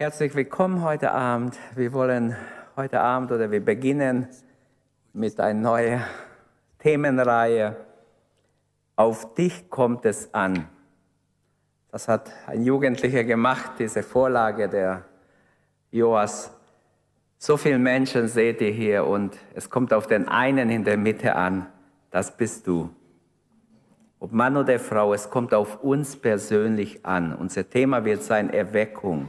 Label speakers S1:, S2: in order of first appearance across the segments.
S1: Herzlich willkommen heute Abend. Wir wollen heute Abend oder wir beginnen mit einer neuen Themenreihe. Auf dich kommt es an. Das hat ein Jugendlicher gemacht, diese Vorlage der Joas. So viele Menschen seht ihr hier und es kommt auf den einen in der Mitte an. Das bist du. Ob Mann oder Frau, es kommt auf uns persönlich an. Unser Thema wird sein Erweckung.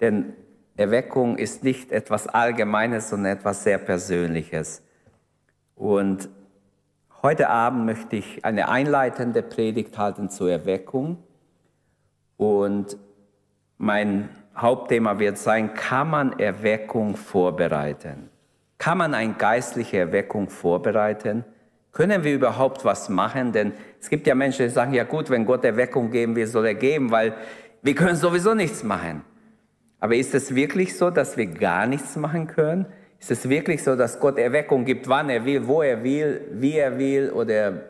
S1: Denn Erweckung ist nicht etwas Allgemeines, sondern etwas sehr Persönliches. Und heute Abend möchte ich eine einleitende Predigt halten zur Erweckung. Und mein Hauptthema wird sein, kann man Erweckung vorbereiten? Kann man eine geistliche Erweckung vorbereiten? Können wir überhaupt was machen? Denn es gibt ja Menschen, die sagen, ja gut, wenn Gott Erweckung geben will, soll er geben, weil wir können sowieso nichts machen. Aber ist es wirklich so, dass wir gar nichts machen können? Ist es wirklich so, dass Gott Erweckung gibt, wann er will, wo er will, wie er will oder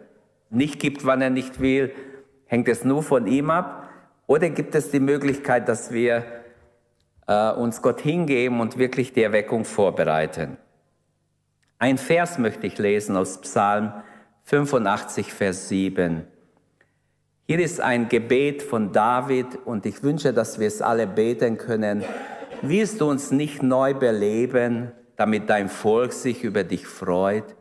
S1: nicht gibt, wann er nicht will? Hängt es nur von ihm ab? Oder gibt es die Möglichkeit, dass wir äh, uns Gott hingeben und wirklich die Erweckung vorbereiten? Ein Vers möchte ich lesen aus Psalm 85, Vers 7. Hier ist ein Gebet von David und ich wünsche, dass wir es alle beten können. Willst du uns nicht neu beleben, damit dein Volk sich über dich freut?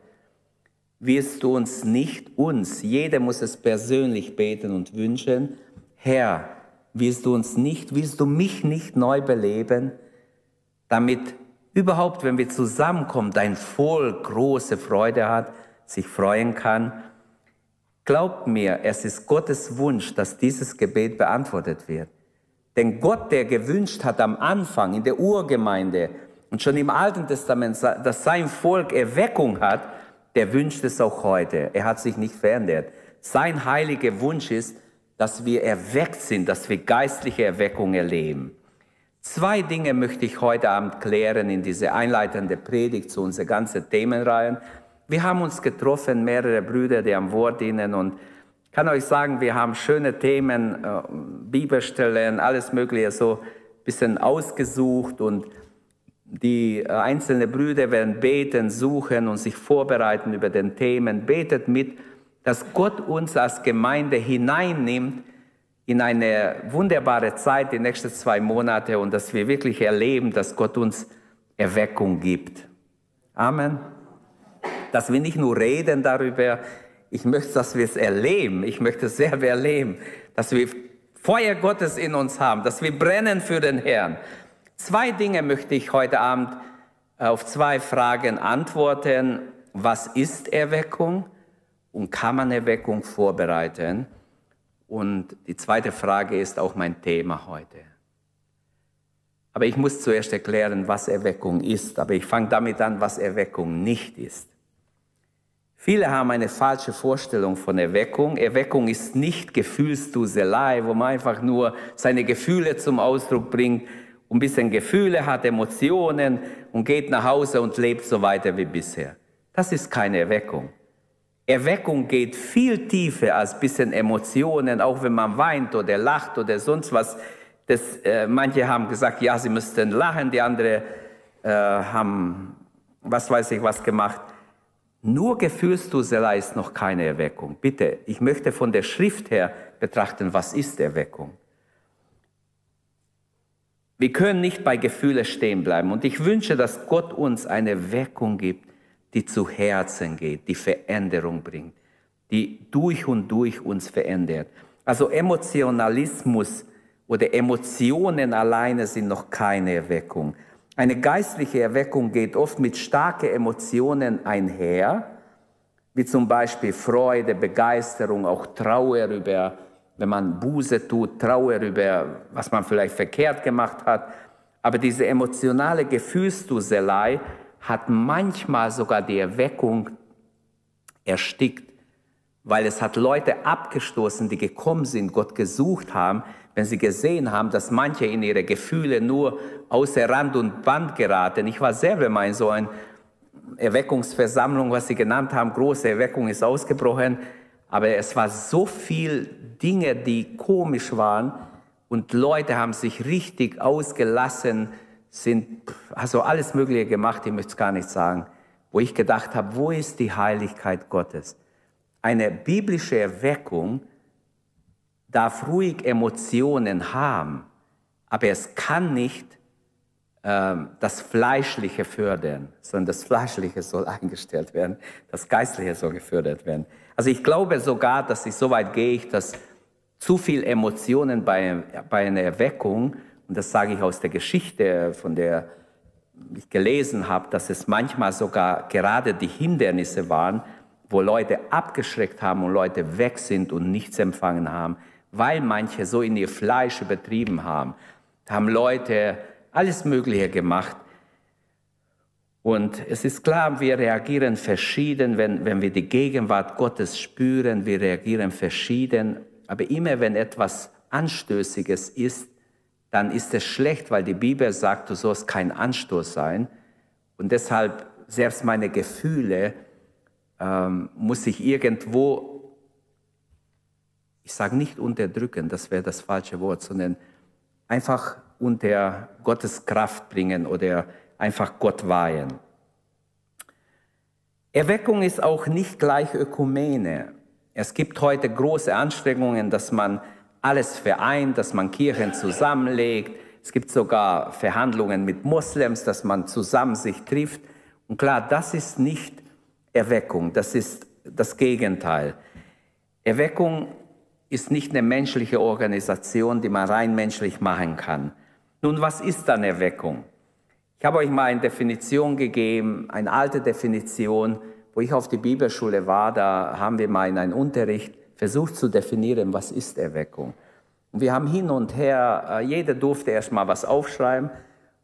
S1: Willst du uns nicht uns, jeder muss es persönlich beten und wünschen, Herr, willst du uns nicht, willst du mich nicht neu beleben, damit überhaupt, wenn wir zusammenkommen, dein Volk große Freude hat, sich freuen kann Glaubt mir, es ist Gottes Wunsch, dass dieses Gebet beantwortet wird. Denn Gott, der gewünscht hat am Anfang in der Urgemeinde und schon im Alten Testament, dass sein Volk Erweckung hat, der wünscht es auch heute. Er hat sich nicht verändert. Sein heiliger Wunsch ist, dass wir erweckt sind, dass wir geistliche Erweckung erleben. Zwei Dinge möchte ich heute Abend klären in diese einleitende Predigt zu unserer ganzen Themenreihe. Wir haben uns getroffen, mehrere Brüder, die am Wort dienen und kann euch sagen, wir haben schöne Themen, äh, Bibelstellen, alles Mögliche so ein bisschen ausgesucht und die äh, einzelnen Brüder werden beten, suchen und sich vorbereiten über den Themen. Betet mit, dass Gott uns als Gemeinde hineinnimmt in eine wunderbare Zeit, die nächsten zwei Monate und dass wir wirklich erleben, dass Gott uns Erweckung gibt. Amen dass wir nicht nur reden darüber, ich möchte, dass wir es erleben, ich möchte es selber erleben, dass wir Feuer Gottes in uns haben, dass wir brennen für den Herrn. Zwei Dinge möchte ich heute Abend auf zwei Fragen antworten. Was ist Erweckung und kann man Erweckung vorbereiten? Und die zweite Frage ist auch mein Thema heute. Aber ich muss zuerst erklären, was Erweckung ist. Aber ich fange damit an, was Erweckung nicht ist. Viele haben eine falsche Vorstellung von Erweckung. Erweckung ist nicht Gefühlsduselei, wo man einfach nur seine Gefühle zum Ausdruck bringt, ein bisschen Gefühle hat, Emotionen und geht nach Hause und lebt so weiter wie bisher. Das ist keine Erweckung. Erweckung geht viel tiefer als ein bisschen Emotionen, auch wenn man weint oder lacht oder sonst was. Das, äh, manche haben gesagt, ja, sie müssten lachen, die anderen äh, haben, was weiß ich, was gemacht. Nur Gefühlsduselei ist noch keine Erweckung. Bitte, ich möchte von der Schrift her betrachten, was ist Erweckung. Wir können nicht bei Gefühlen stehen bleiben. Und ich wünsche, dass Gott uns eine Erweckung gibt, die zu Herzen geht, die Veränderung bringt, die durch und durch uns verändert. Also Emotionalismus oder Emotionen alleine sind noch keine Erweckung. Eine geistliche Erweckung geht oft mit starken Emotionen einher, wie zum Beispiel Freude, Begeisterung, auch Trauer über, wenn man Buße tut, Trauer über, was man vielleicht verkehrt gemacht hat. Aber diese emotionale Gefühlsduselei hat manchmal sogar die Erweckung erstickt, weil es hat Leute abgestoßen, die gekommen sind, Gott gesucht haben, wenn sie gesehen haben, dass manche in ihre Gefühle nur außer Rand und Band geraten. Ich war selber mal in so einer Erweckungsversammlung, was sie genannt haben, große Erweckung ist ausgebrochen, aber es war so viel Dinge, die komisch waren. Und Leute haben sich richtig ausgelassen, sind also alles Mögliche gemacht, ich möchte es gar nicht sagen, wo ich gedacht habe, wo ist die Heiligkeit Gottes? Eine biblische Erweckung darf ruhig Emotionen haben, aber es kann nicht ähm, das Fleischliche fördern, sondern das Fleischliche soll eingestellt werden, das Geistliche soll gefördert werden. Also ich glaube sogar, dass ich so weit gehe, dass zu viel Emotionen bei, bei einer Erweckung, und das sage ich aus der Geschichte, von der ich gelesen habe, dass es manchmal sogar gerade die Hindernisse waren, wo Leute abgeschreckt haben und Leute weg sind und nichts empfangen haben, weil manche so in ihr Fleisch übertrieben haben. Haben Leute alles Mögliche gemacht. Und es ist klar, wir reagieren verschieden, wenn, wenn wir die Gegenwart Gottes spüren, wir reagieren verschieden. Aber immer wenn etwas Anstößiges ist, dann ist es schlecht, weil die Bibel sagt, du sollst kein Anstoß sein. Und deshalb, selbst meine Gefühle, ähm, muss ich irgendwo, ich sage nicht unterdrücken, das wäre das falsche Wort, sondern einfach unter Gottes Kraft bringen oder einfach Gott weihen. Erweckung ist auch nicht gleich Ökumene. Es gibt heute große Anstrengungen, dass man alles vereint, dass man Kirchen zusammenlegt. Es gibt sogar Verhandlungen mit Moslems, dass man zusammen sich trifft. Und klar, das ist nicht Erweckung, das ist das Gegenteil. Erweckung ist nicht eine menschliche Organisation, die man rein menschlich machen kann. Nun, was ist dann Erweckung? Ich habe euch mal eine Definition gegeben, eine alte Definition, wo ich auf die Bibelschule war, da haben wir mal in einem Unterricht versucht zu definieren, was ist Erweckung. Und wir haben hin und her, äh, jeder durfte erst mal was aufschreiben.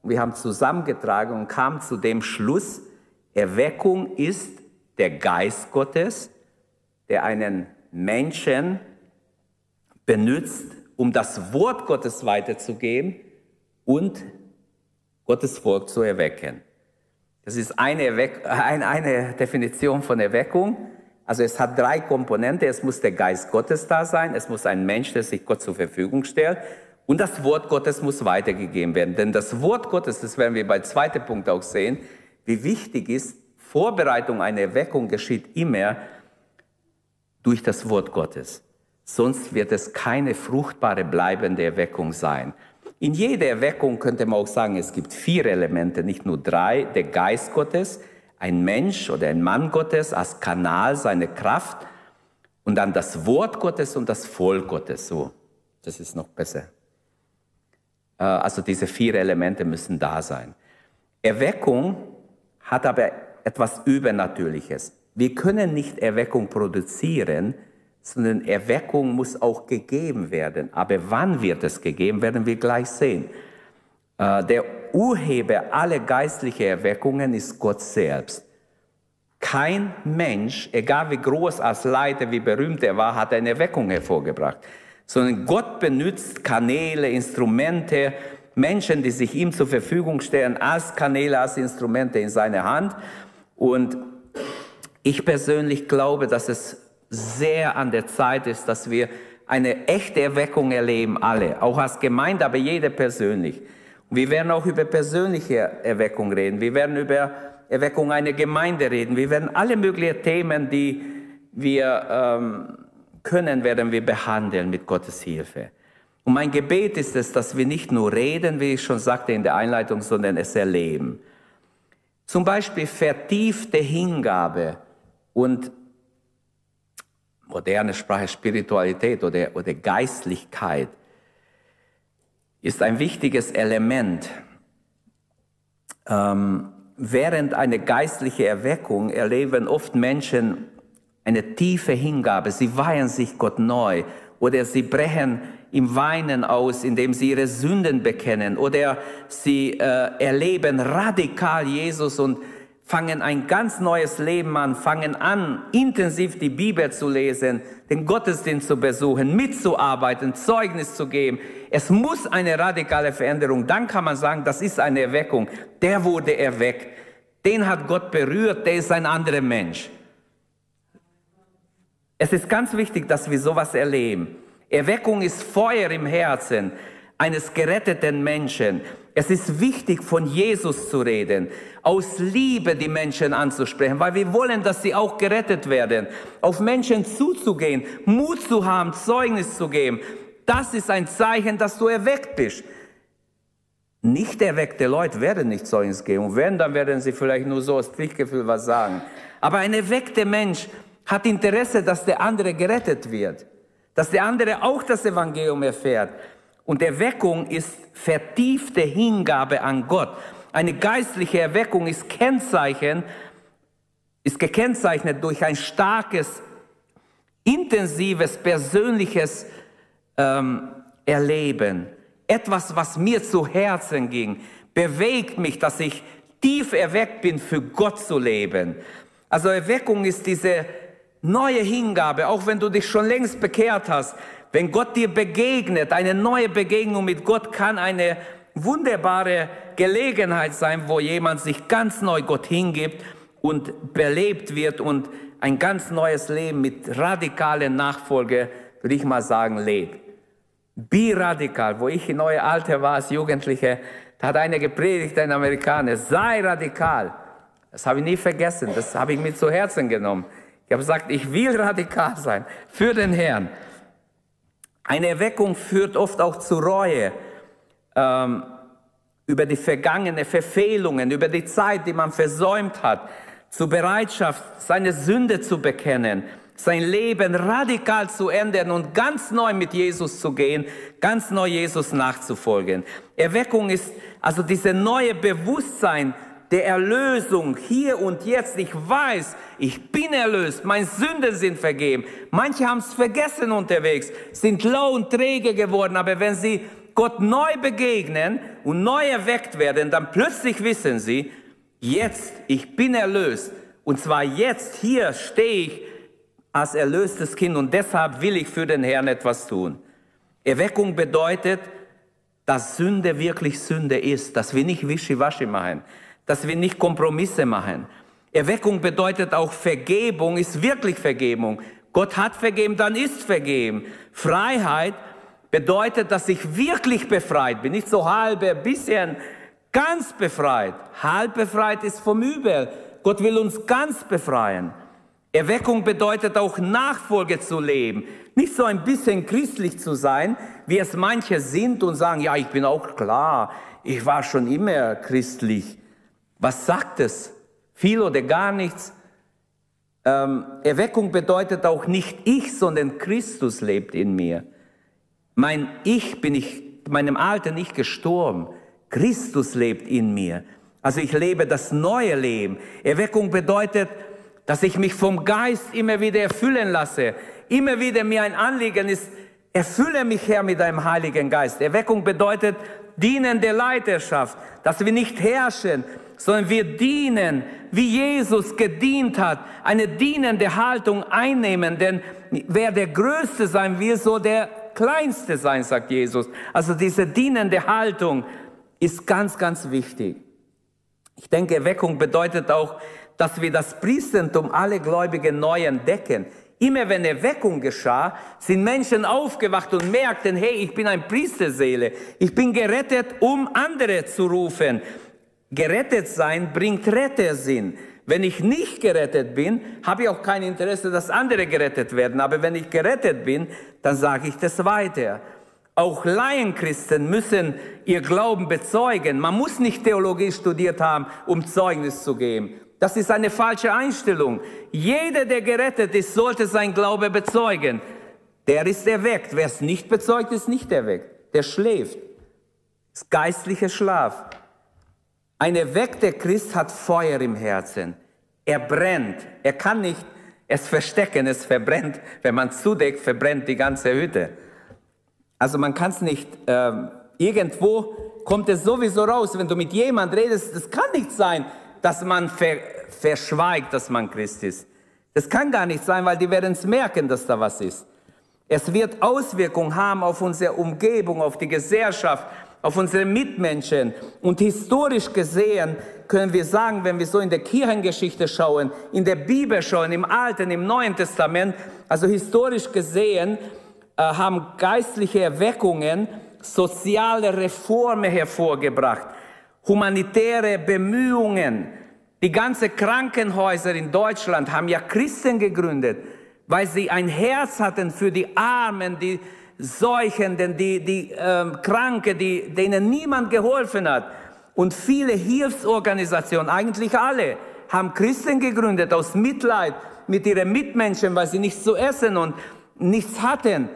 S1: Und wir haben zusammengetragen und kamen zu dem Schluss, Erweckung ist der Geist Gottes, der einen Menschen benutzt, um das Wort Gottes weiterzugeben und Gottes Volk zu erwecken. Das ist eine, eine Definition von Erweckung. Also es hat drei Komponenten. Es muss der Geist Gottes da sein, es muss ein Mensch, der sich Gott zur Verfügung stellt und das Wort Gottes muss weitergegeben werden. Denn das Wort Gottes, das werden wir bei zweiter Punkt auch sehen, wie wichtig ist, Vorbereitung einer Erweckung geschieht immer durch das Wort Gottes. Sonst wird es keine fruchtbare, bleibende Erweckung sein. In jeder Erweckung könnte man auch sagen, es gibt vier Elemente, nicht nur drei. Der Geist Gottes, ein Mensch oder ein Mann Gottes als Kanal seiner Kraft und dann das Wort Gottes und das Volk Gottes. So, das ist noch besser. Äh, also diese vier Elemente müssen da sein. Erweckung hat aber etwas Übernatürliches. Wir können nicht Erweckung produzieren, sondern Erweckung muss auch gegeben werden. Aber wann wird es gegeben, werden wir gleich sehen. Äh, der Urheber aller geistlichen Erweckungen ist Gott selbst. Kein Mensch, egal wie groß als Leiter, wie berühmt er war, hat eine Erweckung hervorgebracht. Sondern Gott benutzt Kanäle, Instrumente, Menschen, die sich ihm zur Verfügung stellen, als Kanäle, als Instrumente in seiner Hand. Und ich persönlich glaube, dass es sehr an der Zeit ist, dass wir eine echte Erweckung erleben, alle, auch als Gemeinde, aber jeder persönlich. Wir werden auch über persönliche Erweckung reden. Wir werden über Erweckung einer Gemeinde reden. Wir werden alle möglichen Themen, die wir ähm, können, werden wir behandeln mit Gottes Hilfe. Und mein Gebet ist es, dass wir nicht nur reden, wie ich schon sagte in der Einleitung, sondern es erleben. Zum Beispiel vertiefte Hingabe und moderne Sprache Spiritualität oder, oder Geistlichkeit ist ein wichtiges Element. Ähm, während einer geistlichen Erweckung erleben oft Menschen eine tiefe Hingabe. Sie weihen sich Gott neu oder sie brechen im Weinen aus, indem sie ihre Sünden bekennen oder sie äh, erleben radikal Jesus und fangen ein ganz neues Leben an, fangen an, intensiv die Bibel zu lesen, den Gottesdienst zu besuchen, mitzuarbeiten, Zeugnis zu geben. Es muss eine radikale Veränderung. Dann kann man sagen, das ist eine Erweckung. Der wurde erweckt. Den hat Gott berührt, der ist ein anderer Mensch. Es ist ganz wichtig, dass wir sowas erleben. Erweckung ist Feuer im Herzen. eines geretteten Menschen. Es ist wichtig, von Jesus zu reden, aus Liebe die Menschen anzusprechen, weil wir wollen, dass sie auch gerettet werden. Auf Menschen zuzugehen, Mut zu haben, Zeugnis zu geben, das ist ein Zeichen, dass du erweckt bist. Nicht erweckte Leute werden nicht Zeugnis geben. Und wenn, dann werden sie vielleicht nur so aus Pflichtgefühl was sagen. Aber ein erweckter Mensch hat Interesse, dass der andere gerettet wird. Dass der andere auch das Evangelium erfährt. Und Erweckung ist vertiefte Hingabe an Gott. Eine geistliche Erweckung ist Kennzeichen, ist gekennzeichnet durch ein starkes, intensives, persönliches ähm, Erleben etwas, was mir zu Herzen ging, bewegt mich, dass ich tief erweckt bin, für Gott zu leben. Also Erweckung ist diese neue Hingabe, auch wenn du dich schon längst bekehrt hast. Wenn Gott dir begegnet, eine neue Begegnung mit Gott kann eine wunderbare Gelegenheit sein, wo jemand sich ganz neu Gott hingibt und belebt wird und ein ganz neues Leben mit radikalen Nachfolge, würde ich mal sagen, lebt. Be radikal. Wo ich in Neue Alte war als Jugendliche, da hat einer gepredigt, ein Amerikaner, sei radikal. Das habe ich nie vergessen, das habe ich mir zu Herzen genommen. Ich habe gesagt, ich will radikal sein für den Herrn. Eine Erweckung führt oft auch zu Reue ähm, über die vergangenen Verfehlungen, über die Zeit, die man versäumt hat, zur Bereitschaft, seine Sünde zu bekennen sein Leben radikal zu ändern und ganz neu mit Jesus zu gehen, ganz neu Jesus nachzufolgen. Erweckung ist also diese neue Bewusstsein der Erlösung hier und jetzt. Ich weiß, ich bin erlöst, meine Sünden sind vergeben. Manche haben es vergessen unterwegs, sind lau und träge geworden, aber wenn sie Gott neu begegnen und neu erweckt werden, dann plötzlich wissen sie, jetzt, ich bin erlöst. Und zwar jetzt, hier stehe ich als erlöstes Kind und deshalb will ich für den Herrn etwas tun. Erweckung bedeutet, dass Sünde wirklich Sünde ist, dass wir nicht Wischiwaschi machen, dass wir nicht Kompromisse machen. Erweckung bedeutet auch Vergebung ist wirklich Vergebung. Gott hat vergeben, dann ist vergeben. Freiheit bedeutet, dass ich wirklich befreit bin, nicht so halbe, bisschen, ganz befreit. Halb befreit ist vom Übel. Gott will uns ganz befreien. Erweckung bedeutet auch Nachfolge zu leben. Nicht so ein bisschen christlich zu sein, wie es manche sind und sagen, ja, ich bin auch klar, ich war schon immer christlich. Was sagt es? Viel oder gar nichts? Ähm, Erweckung bedeutet auch nicht ich, sondern Christus lebt in mir. Mein Ich bin ich meinem Alter nicht gestorben. Christus lebt in mir. Also ich lebe das neue Leben. Erweckung bedeutet, dass ich mich vom Geist immer wieder erfüllen lasse. Immer wieder mir ein Anliegen ist, erfülle mich Herr mit deinem Heiligen Geist. Erweckung bedeutet dienende Leiterschaft, dass wir nicht herrschen, sondern wir dienen, wie Jesus gedient hat, eine dienende Haltung einnehmen, denn wer der Größte sein will, so der Kleinste sein, sagt Jesus. Also diese dienende Haltung ist ganz, ganz wichtig. Ich denke, Erweckung bedeutet auch, dass wir das Priestertum alle Gläubigen neu entdecken. Immer wenn Erweckung geschah, sind Menschen aufgewacht und merkten, hey, ich bin ein Priesterseele. Ich bin gerettet, um andere zu rufen. Gerettet sein bringt Rettersinn. Wenn ich nicht gerettet bin, habe ich auch kein Interesse, dass andere gerettet werden. Aber wenn ich gerettet bin, dann sage ich das weiter. Auch Laienchristen müssen ihr Glauben bezeugen. Man muss nicht Theologie studiert haben, um Zeugnis zu geben. Das ist eine falsche Einstellung. Jeder, der gerettet ist, sollte sein Glaube bezeugen. Der ist erweckt. Wer es nicht bezeugt, ist nicht erweckt. Der schläft. Das ist geistlicher Schlaf. Ein erweckter Christ hat Feuer im Herzen. Er brennt. Er kann nicht es verstecken. Es verbrennt. Wenn man zudeckt, verbrennt die ganze Hütte. Also man kann es nicht, äh, irgendwo kommt es sowieso raus, wenn du mit jemand redest, das kann nicht sein, dass man ver verschweigt, dass man Christ ist. Das kann gar nicht sein, weil die werden es merken, dass da was ist. Es wird Auswirkungen haben auf unsere Umgebung, auf die Gesellschaft, auf unsere Mitmenschen. Und historisch gesehen können wir sagen, wenn wir so in der Kirchengeschichte schauen, in der Bibel schauen, im Alten, im Neuen Testament, also historisch gesehen, äh, haben geistliche Erweckungen soziale Reformen hervorgebracht, humanitäre Bemühungen. Die ganzen Krankenhäuser in Deutschland haben ja Christen gegründet, weil sie ein Herz hatten für die Armen, die Seuchenden, die, die äh, Kranke, die, denen niemand geholfen hat. Und viele Hilfsorganisationen, eigentlich alle, haben Christen gegründet aus Mitleid mit ihren Mitmenschen, weil sie nichts zu essen und nichts hatten.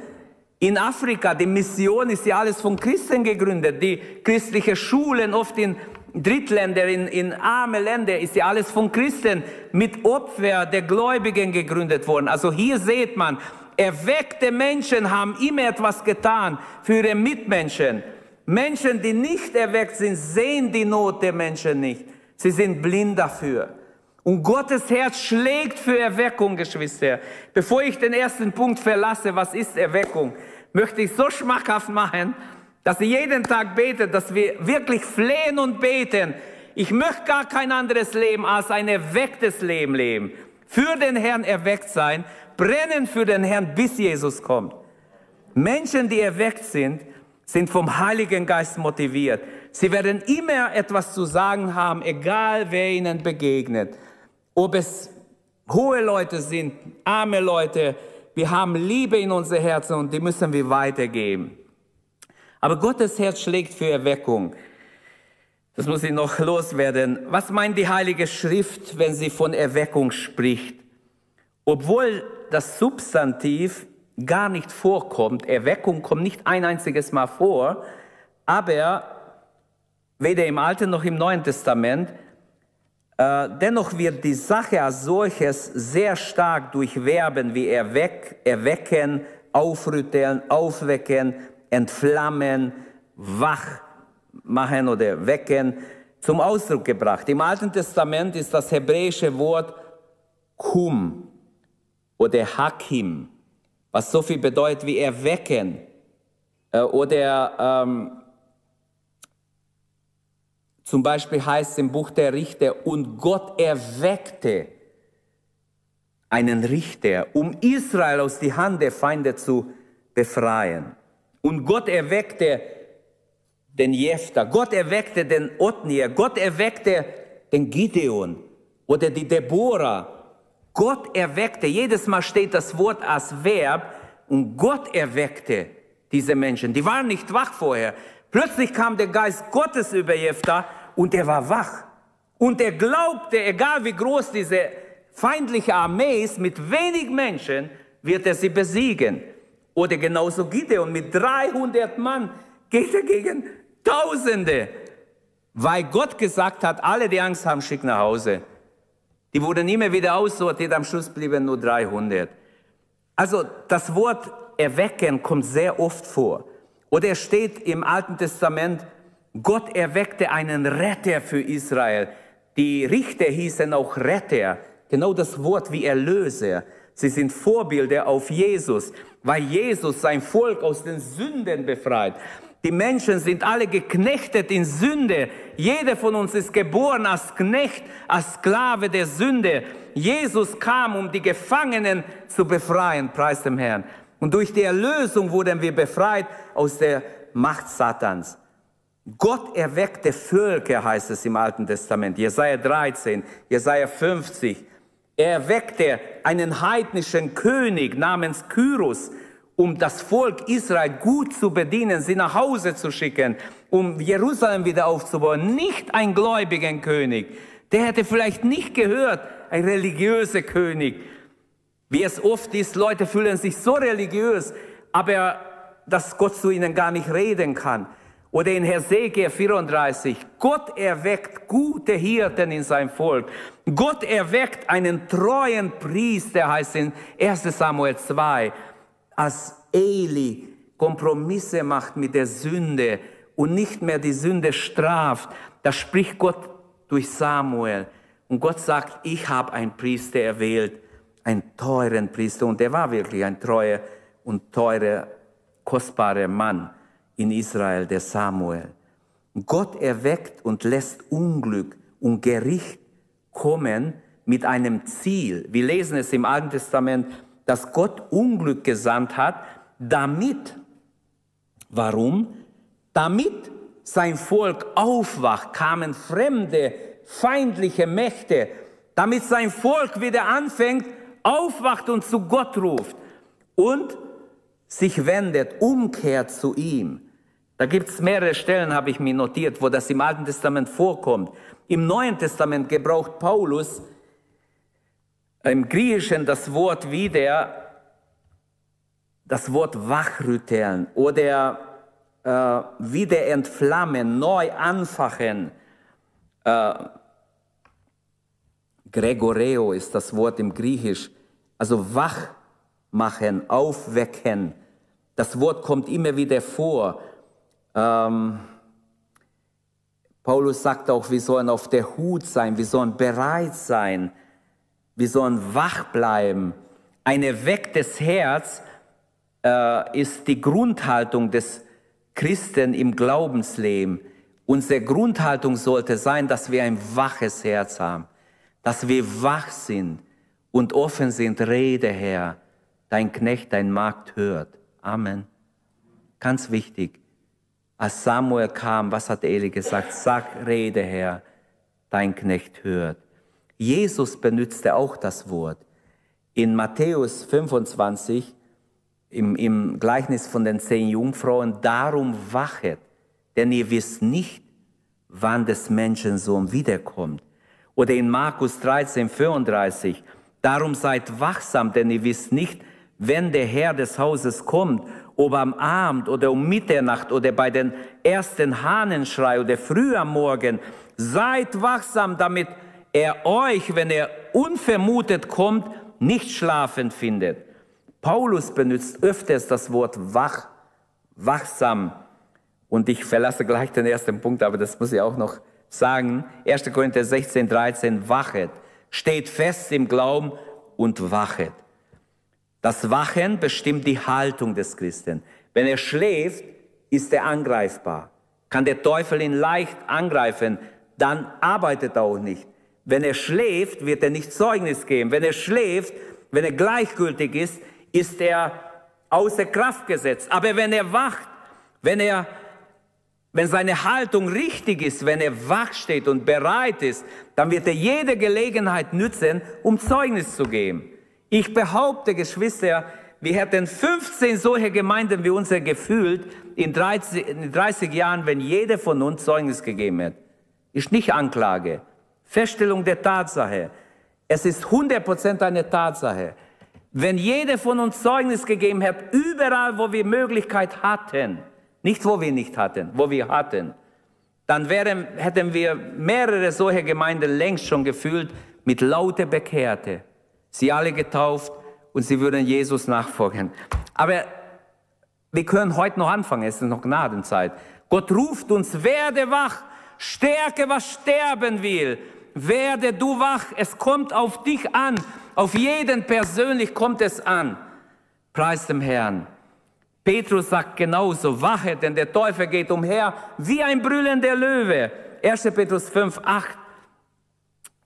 S1: In Afrika, die Mission ist ja alles von Christen gegründet. Die christliche Schulen, oft in Drittländer, in, in arme Länder, ist ja alles von Christen mit Opfer der Gläubigen gegründet worden. Also hier sieht man, erweckte Menschen haben immer etwas getan für ihre Mitmenschen. Menschen, die nicht erweckt sind, sehen die Not der Menschen nicht. Sie sind blind dafür. Und Gottes Herz schlägt für Erweckung, Geschwister. Bevor ich den ersten Punkt verlasse, was ist Erweckung, möchte ich so schmackhaft machen, dass ihr jeden Tag betet, dass wir wirklich flehen und beten. Ich möchte gar kein anderes Leben als ein erwecktes Leben leben. Für den Herrn erweckt sein, brennen für den Herrn, bis Jesus kommt. Menschen, die erweckt sind, sind vom Heiligen Geist motiviert. Sie werden immer etwas zu sagen haben, egal wer ihnen begegnet. Ob es hohe Leute sind, arme Leute, wir haben Liebe in unser Herzen und die müssen wir weitergeben. Aber Gottes Herz schlägt für Erweckung. Das muss ich noch loswerden. Was meint die Heilige Schrift, wenn sie von Erweckung spricht? Obwohl das Substantiv gar nicht vorkommt, Erweckung kommt nicht ein einziges Mal vor, aber weder im Alten noch im Neuen Testament, äh, dennoch wird die Sache als solches sehr stark durch Verben wie erweck, erwecken, aufrütteln, aufwecken, entflammen, wach machen oder wecken zum Ausdruck gebracht. Im Alten Testament ist das hebräische Wort kum oder hakim, was so viel bedeutet wie erwecken äh, oder ähm, zum Beispiel heißt es im Buch der Richter, und Gott erweckte einen Richter, um Israel aus die Hand der Feinde zu befreien. Und Gott erweckte den Jephtha, Gott erweckte den Othniel, Gott erweckte den Gideon oder die Deborah. Gott erweckte, jedes Mal steht das Wort als Verb und Gott erweckte diese Menschen. Die waren nicht wach vorher. Plötzlich kam der Geist Gottes über Jephtha und er war wach. Und er glaubte, egal wie groß diese feindliche Armee ist, mit wenig Menschen wird er sie besiegen. Oder genauso Gideon, mit 300 Mann geht er gegen Tausende. Weil Gott gesagt hat, alle, die Angst haben, schick nach Hause. Die wurden immer wieder aussortiert, am Schluss blieben nur 300. Also das Wort erwecken kommt sehr oft vor. Oder es steht im Alten Testament, Gott erweckte einen Retter für Israel. Die Richter hießen auch Retter, genau das Wort wie Erlöser. Sie sind Vorbilder auf Jesus, weil Jesus sein Volk aus den Sünden befreit. Die Menschen sind alle geknechtet in Sünde. Jeder von uns ist geboren als Knecht, als Sklave der Sünde. Jesus kam, um die Gefangenen zu befreien, preis dem Herrn. Und durch die Erlösung wurden wir befreit aus der Macht Satans. Gott erweckte Völker, heißt es im Alten Testament, Jesaja 13, Jesaja 50. Er erweckte einen heidnischen König namens Kyros, um das Volk Israel gut zu bedienen, sie nach Hause zu schicken, um Jerusalem wieder aufzubauen. Nicht ein gläubigen König. Der hätte vielleicht nicht gehört, ein religiöser König. Wie es oft ist, Leute fühlen sich so religiös, aber dass Gott zu ihnen gar nicht reden kann. Oder in Hesekiel 34, Gott erweckt gute Hirten in sein Volk. Gott erweckt einen treuen Priester, heißt in 1 Samuel 2, als Eli Kompromisse macht mit der Sünde und nicht mehr die Sünde straft. Da spricht Gott durch Samuel. Und Gott sagt, ich habe einen Priester erwählt, einen teuren Priester. Und er war wirklich ein treuer und teurer, kostbarer Mann in Israel, der Samuel. Gott erweckt und lässt Unglück und Gericht kommen mit einem Ziel. Wir lesen es im Alten Testament, dass Gott Unglück gesandt hat, damit, warum? damit sein Volk aufwacht, kamen fremde, feindliche Mächte, damit sein Volk wieder anfängt, aufwacht und zu Gott ruft und sich wendet, umkehrt zu ihm. Da gibt es mehrere Stellen, habe ich mir notiert, wo das im Alten Testament vorkommt. Im Neuen Testament gebraucht Paulus im Griechischen das Wort wieder, das Wort wachrütteln oder äh, wieder entflammen, neu anfachen. Äh, Gregoreo ist das Wort im Griechisch, also wach machen, aufwecken. Das Wort kommt immer wieder vor. Ähm, Paulus sagt auch, wir sollen auf der Hut sein, wir sollen bereit sein, wir sollen wach bleiben. Ein erwecktes Herz äh, ist die Grundhaltung des Christen im Glaubensleben. Unsere Grundhaltung sollte sein, dass wir ein waches Herz haben, dass wir wach sind und offen sind. Rede, Herr, dein Knecht, dein Magd hört. Amen. Ganz wichtig. Als Samuel kam, was hat Eli gesagt? Sag, rede, Herr, dein Knecht hört. Jesus benutzte auch das Wort. In Matthäus 25, im, im Gleichnis von den zehn Jungfrauen, darum wachet, denn ihr wisst nicht, wann des Menschensohn wiederkommt. Oder in Markus 13, 34, darum seid wachsam, denn ihr wisst nicht, wenn der Herr des Hauses kommt, ob am Abend oder um Mitternacht oder bei den ersten Hahnenschrei oder früh am Morgen, seid wachsam, damit er euch, wenn er unvermutet kommt, nicht schlafen findet. Paulus benutzt öfters das Wort wach, wachsam. Und ich verlasse gleich den ersten Punkt, aber das muss ich auch noch sagen. 1. Korinther 16, 13, wachet, steht fest im Glauben und wachet. Das Wachen bestimmt die Haltung des Christen. Wenn er schläft, ist er angreifbar. Kann der Teufel ihn leicht angreifen, dann arbeitet er auch nicht. Wenn er schläft, wird er nicht Zeugnis geben. Wenn er schläft, wenn er gleichgültig ist, ist er außer Kraft gesetzt. Aber wenn er wacht, wenn er, wenn seine Haltung richtig ist, wenn er wach steht und bereit ist, dann wird er jede Gelegenheit nützen, um Zeugnis zu geben. Ich behaupte, Geschwister, wir hätten 15 solche Gemeinden wie unsere gefühlt in 30, in 30 Jahren, wenn jeder von uns Zeugnis gegeben hätte. Ist nicht Anklage. Feststellung der Tatsache. Es ist 100% eine Tatsache. Wenn jeder von uns Zeugnis gegeben hat, überall, wo wir Möglichkeit hatten, nicht wo wir nicht hatten, wo wir hatten, dann wären, hätten wir mehrere solche Gemeinden längst schon gefühlt mit lauter Bekehrte. Sie alle getauft und sie würden Jesus nachfolgen. Aber wir können heute noch anfangen, es ist noch Gnadenzeit. Gott ruft uns, werde wach, stärke, was sterben will werde du wach, es kommt auf dich an, auf jeden persönlich kommt es an. Preis dem Herrn. Petrus sagt genauso, wache, denn der Teufel geht umher wie ein brüllender Löwe. 1. Petrus 5, 8.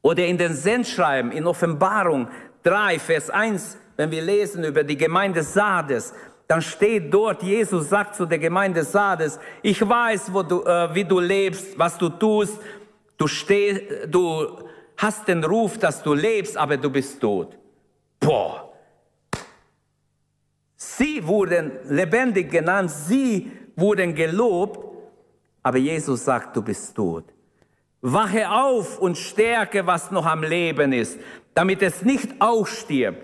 S1: Oder in den Sendschreiben, in Offenbarung 3, Vers 1, wenn wir lesen über die Gemeinde Sardes, dann steht dort, Jesus sagt zu der Gemeinde Sardes, ich weiß, du, äh, wie du lebst, was du tust, Du, steh, du hast den Ruf, dass du lebst, aber du bist tot. Boah. Sie wurden lebendig genannt, sie wurden gelobt, aber Jesus sagt, du bist tot. Wache auf und stärke, was noch am Leben ist, damit es nicht ausstirbt.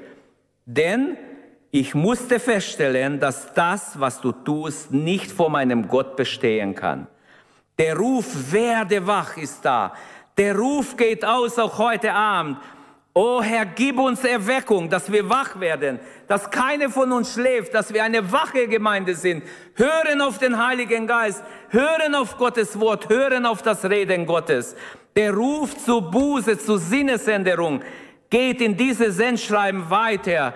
S1: Denn ich musste feststellen, dass das, was du tust, nicht vor meinem Gott bestehen kann. Der Ruf, werde wach, ist da. Der Ruf geht aus auch heute Abend. Oh Herr, gib uns Erweckung, dass wir wach werden, dass keine von uns schläft, dass wir eine wache Gemeinde sind. Hören auf den Heiligen Geist, hören auf Gottes Wort, hören auf das Reden Gottes. Der Ruf zur Buße, zur Sinnesänderung geht in diese Sendschreiben weiter.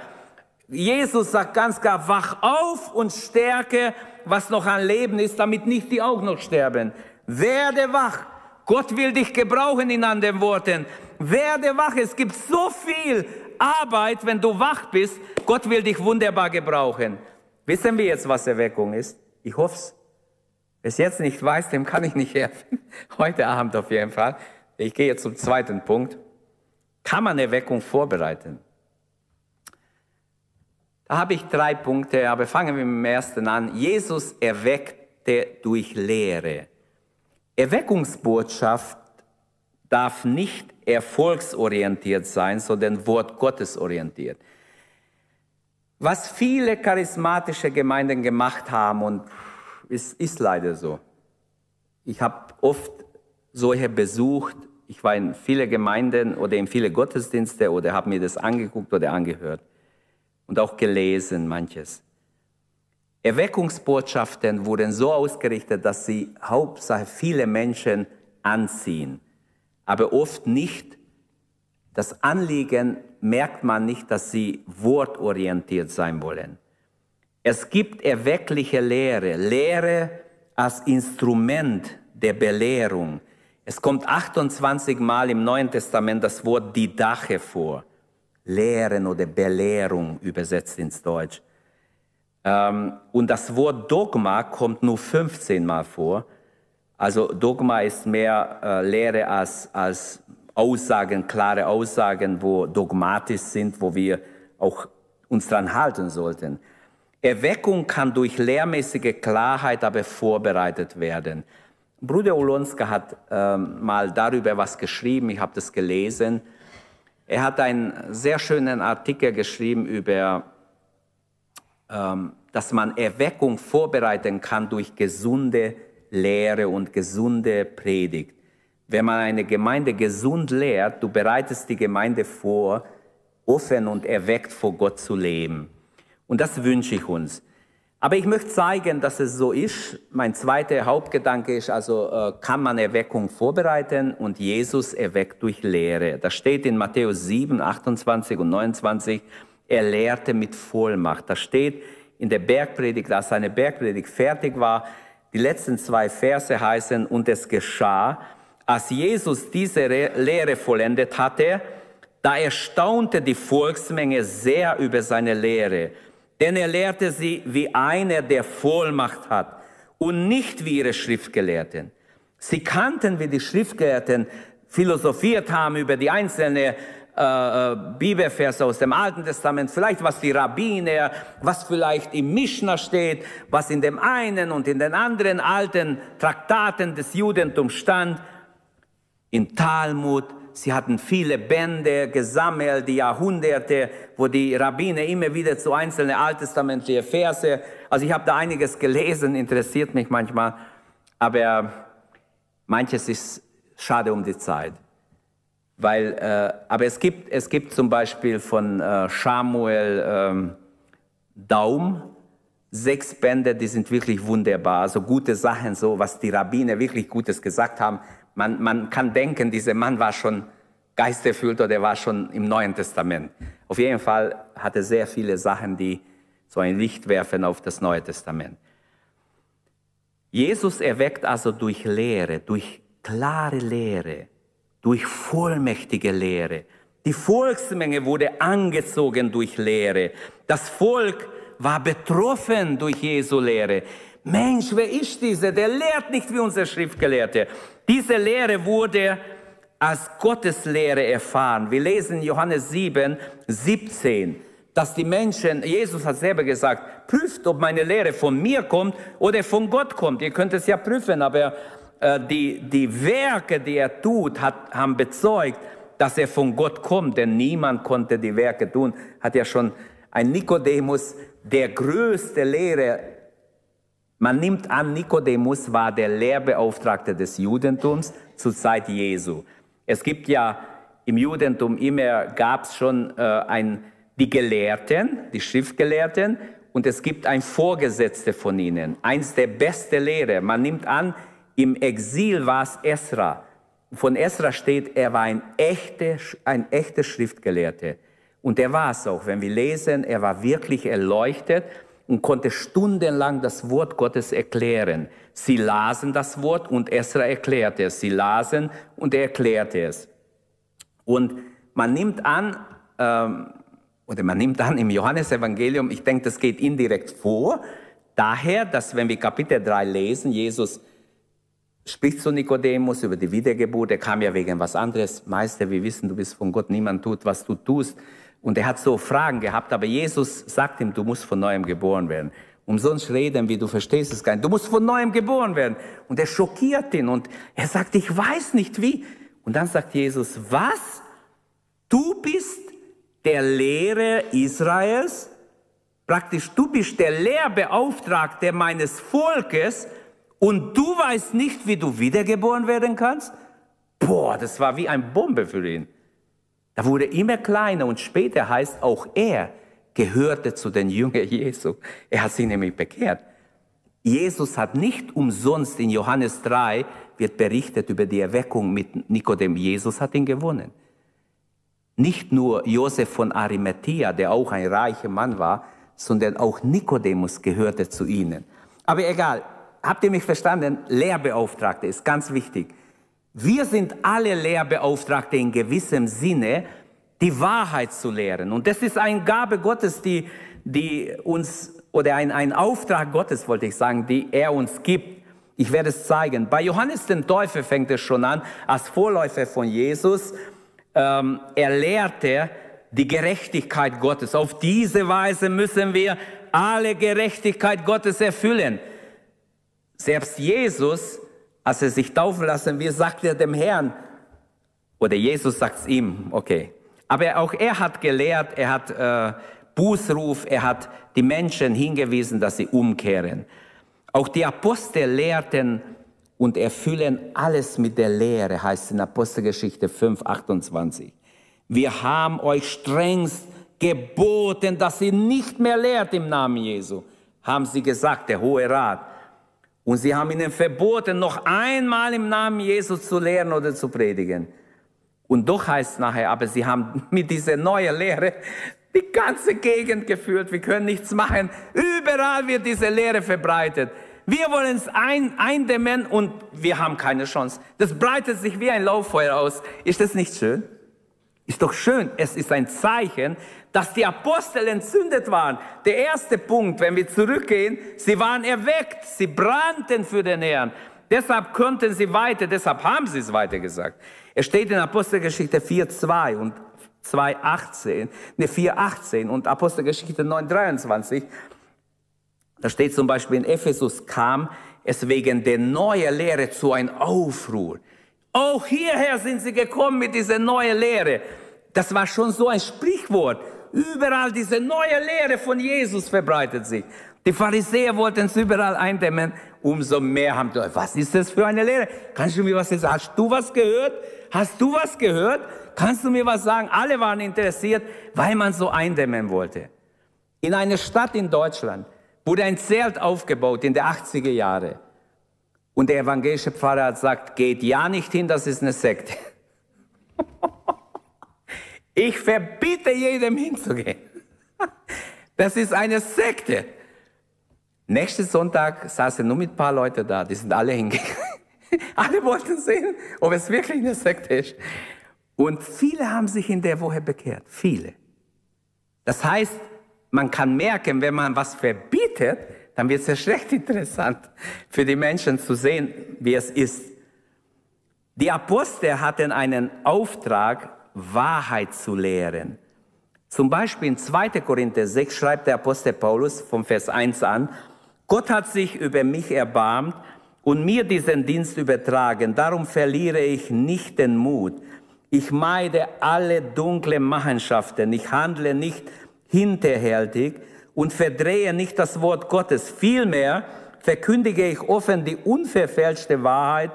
S1: Jesus sagt ganz klar, wach auf und stärke, was noch an Leben ist, damit nicht die auch noch sterben. Werde wach. Gott will dich gebrauchen in anderen Worten. Werde wach. Es gibt so viel Arbeit, wenn du wach bist. Gott will dich wunderbar gebrauchen. Wissen wir jetzt, was Erweckung ist? Ich hoffe es. Wer es jetzt nicht weiß, dem kann ich nicht helfen. Heute Abend auf jeden Fall. Ich gehe jetzt zum zweiten Punkt. Kann man Erweckung vorbereiten? Da habe ich drei Punkte, aber fangen wir mit dem ersten an. Jesus erweckte durch Lehre. Erweckungsbotschaft darf nicht erfolgsorientiert sein, sondern Wort Gottes orientiert. Was viele charismatische Gemeinden gemacht haben, und es ist leider so, ich habe oft solche besucht, ich war in viele Gemeinden oder in viele Gottesdienste oder habe mir das angeguckt oder angehört und auch gelesen manches. Erweckungsbotschaften wurden so ausgerichtet, dass sie Hauptsache viele Menschen anziehen, aber oft nicht. Das Anliegen merkt man nicht, dass sie wortorientiert sein wollen. Es gibt erweckliche Lehre, Lehre als Instrument der Belehrung. Es kommt 28 Mal im Neuen Testament das Wort Didache vor. Lehren oder Belehrung übersetzt ins Deutsch. Ähm, und das Wort Dogma kommt nur 15 Mal vor. Also Dogma ist mehr äh, Lehre als, als Aussagen, klare Aussagen, wo dogmatisch sind, wo wir auch uns dran halten sollten. Erweckung kann durch lehrmäßige Klarheit aber vorbereitet werden. Bruder Olonska hat ähm, mal darüber was geschrieben, ich habe das gelesen. Er hat einen sehr schönen Artikel geschrieben über, dass man Erweckung vorbereiten kann durch gesunde Lehre und gesunde Predigt. Wenn man eine Gemeinde gesund lehrt, du bereitest die Gemeinde vor, offen und erweckt vor Gott zu leben. Und das wünsche ich uns. Aber ich möchte zeigen, dass es so ist. Mein zweiter Hauptgedanke ist also, äh, kann man Erweckung vorbereiten und Jesus erweckt durch Lehre. Das steht in Matthäus 7, 28 und 29. Er lehrte mit Vollmacht. Das steht in der Bergpredigt, als seine Bergpredigt fertig war. Die letzten zwei Verse heißen, und es geschah, als Jesus diese Lehre vollendet hatte, da erstaunte die Volksmenge sehr über seine Lehre denn er lehrte sie wie einer, der Vollmacht hat und nicht wie ihre Schriftgelehrten. Sie kannten, wie die Schriftgelehrten philosophiert haben über die einzelnen äh, äh, Bibelverse aus dem Alten Testament, vielleicht was die Rabbiner, was vielleicht im Mishnah steht, was in dem einen und in den anderen alten Traktaten des Judentums stand, in Talmud, Sie hatten viele Bände gesammelt, die Jahrhunderte, wo die Rabbiner immer wieder zu einzelnen alttestamentlichen Verse, also ich habe da einiges gelesen, interessiert mich manchmal, aber manches ist schade um die Zeit. Weil, äh, aber es gibt, es gibt zum Beispiel von äh, Samuel ähm, Daum sechs Bände, die sind wirklich wunderbar, so gute Sachen, so was die Rabbiner wirklich Gutes gesagt haben. Man, man kann denken, dieser Mann war schon geisterfüllt oder war schon im Neuen Testament. Auf jeden Fall hat er sehr viele Sachen, die so ein Licht werfen auf das Neue Testament. Jesus erweckt also durch Lehre, durch klare Lehre, durch vollmächtige Lehre. Die Volksmenge wurde angezogen durch Lehre. Das Volk war betroffen durch Jesu Lehre. Mensch, wer ist dieser? Der lehrt nicht wie unser Schriftgelehrte. Diese Lehre wurde als Gottes Lehre erfahren. Wir lesen Johannes 7, 17, dass die Menschen, Jesus hat selber gesagt, prüft, ob meine Lehre von mir kommt oder von Gott kommt. Ihr könnt es ja prüfen, aber die, die Werke, die er tut, hat, haben bezeugt, dass er von Gott kommt, denn niemand konnte die Werke tun. Hat ja schon ein Nikodemus, der größte Lehrer man nimmt an, Nikodemus war der Lehrbeauftragte des Judentums zur Zeit Jesu. Es gibt ja im Judentum immer, gab es schon äh, ein, die Gelehrten, die Schriftgelehrten, und es gibt ein Vorgesetzte von ihnen, eins der beste Lehrer. Man nimmt an, im Exil war es Esra. Von Esra steht, er war ein echter, ein echter Schriftgelehrter. Und er war es auch. Wenn wir lesen, er war wirklich erleuchtet und konnte stundenlang das Wort Gottes erklären. Sie lasen das Wort und Esra erklärte es. Sie lasen und er erklärte es. Und man nimmt an, ähm, oder man nimmt an im Johannesevangelium, ich denke, das geht indirekt vor, daher, dass wenn wir Kapitel 3 lesen, Jesus spricht zu Nikodemus über die Wiedergeburt. Er kam ja wegen was anderes. Meister, wir wissen, du bist von Gott. Niemand tut, was du tust. Und er hat so Fragen gehabt, aber Jesus sagt ihm, du musst von neuem geboren werden. Umsonst reden, wie du verstehst es gar nicht. Du musst von neuem geboren werden. Und er schockiert ihn und er sagt, ich weiß nicht wie. Und dann sagt Jesus, was? Du bist der Lehrer Israels? Praktisch, du bist der Lehrbeauftragte meines Volkes und du weißt nicht, wie du wiedergeboren werden kannst? Boah, das war wie eine Bombe für ihn. Da wurde immer kleiner und später heißt auch er gehörte zu den Jüngern Jesu. Er hat sich nämlich bekehrt. Jesus hat nicht umsonst in Johannes 3 wird berichtet über die Erweckung mit Nikodem. Jesus hat ihn gewonnen. Nicht nur Josef von Arimathea, der auch ein reicher Mann war, sondern auch Nikodemus gehörte zu ihnen. Aber egal, habt ihr mich verstanden? Lehrbeauftragte ist ganz wichtig. Wir sind alle Lehrbeauftragte in gewissem Sinne, die Wahrheit zu lehren. Und das ist eine Gabe Gottes, die, die uns, oder ein, ein Auftrag Gottes, wollte ich sagen, die er uns gibt. Ich werde es zeigen. Bei Johannes den Täufer fängt es schon an, als Vorläufer von Jesus. Ähm, er lehrte die Gerechtigkeit Gottes. Auf diese Weise müssen wir alle Gerechtigkeit Gottes erfüllen. Selbst Jesus, als er sich taufen lassen will, sagt er dem Herrn, oder Jesus sagt es ihm, okay. Aber auch er hat gelehrt, er hat äh, Bußruf, er hat die Menschen hingewiesen, dass sie umkehren. Auch die Apostel lehrten und erfüllen alles mit der Lehre, heißt in Apostelgeschichte 5, 28. Wir haben euch strengst geboten, dass ihr nicht mehr lehrt im Namen Jesu, haben sie gesagt, der Hohe Rat. Und sie haben ihnen verboten, noch einmal im Namen Jesus zu lehren oder zu predigen. Und doch heißt es nachher, aber sie haben mit dieser neuen Lehre die ganze Gegend geführt. Wir können nichts machen. Überall wird diese Lehre verbreitet. Wir wollen es ein, eindämmen und wir haben keine Chance. Das breitet sich wie ein Lauffeuer aus. Ist das nicht schön? Ist doch schön. Es ist ein Zeichen, dass die Apostel entzündet waren. Der erste Punkt, wenn wir zurückgehen, sie waren erweckt, sie brannten für den Herrn. Deshalb konnten sie weiter, deshalb haben sie es weiter gesagt. Es steht in Apostelgeschichte 4,2 und 2,18, ne 4,18 und Apostelgeschichte 9,23. Da steht zum Beispiel in Ephesus kam es wegen der neuen Lehre zu einem Aufruhr. Auch hierher sind sie gekommen mit dieser neuen Lehre. Das war schon so ein Sprichwort. Überall diese neue Lehre von Jesus verbreitet sich. Die Pharisäer wollten es überall eindämmen. Umso mehr haben die, was ist das für eine Lehre? Kannst du mir was sagen? Hast du was gehört? Hast du was gehört? Kannst du mir was sagen? Alle waren interessiert, weil man so eindämmen wollte. In einer Stadt in Deutschland wurde ein Zelt aufgebaut in den 80er Jahren. Und der evangelische Pfarrer hat gesagt, geht ja nicht hin, das ist eine Sekte. Ich verbiete jedem hinzugehen. Das ist eine Sekte. Nächsten Sonntag saßen nur mit ein paar Leute da, die sind alle hingegangen. Alle wollten sehen, ob es wirklich eine Sekte ist. Und viele haben sich in der Woche bekehrt. Viele. Das heißt, man kann merken, wenn man was verbietet, dann wird es ja schlecht interessant für die Menschen zu sehen, wie es ist. Die Apostel hatten einen Auftrag, Wahrheit zu lehren. Zum Beispiel in 2. Korinther 6 schreibt der Apostel Paulus vom Vers 1 an, Gott hat sich über mich erbarmt und mir diesen Dienst übertragen. Darum verliere ich nicht den Mut. Ich meide alle dunkle Machenschaften. Ich handle nicht hinterhältig und verdrehe nicht das Wort Gottes. Vielmehr verkündige ich offen die unverfälschte Wahrheit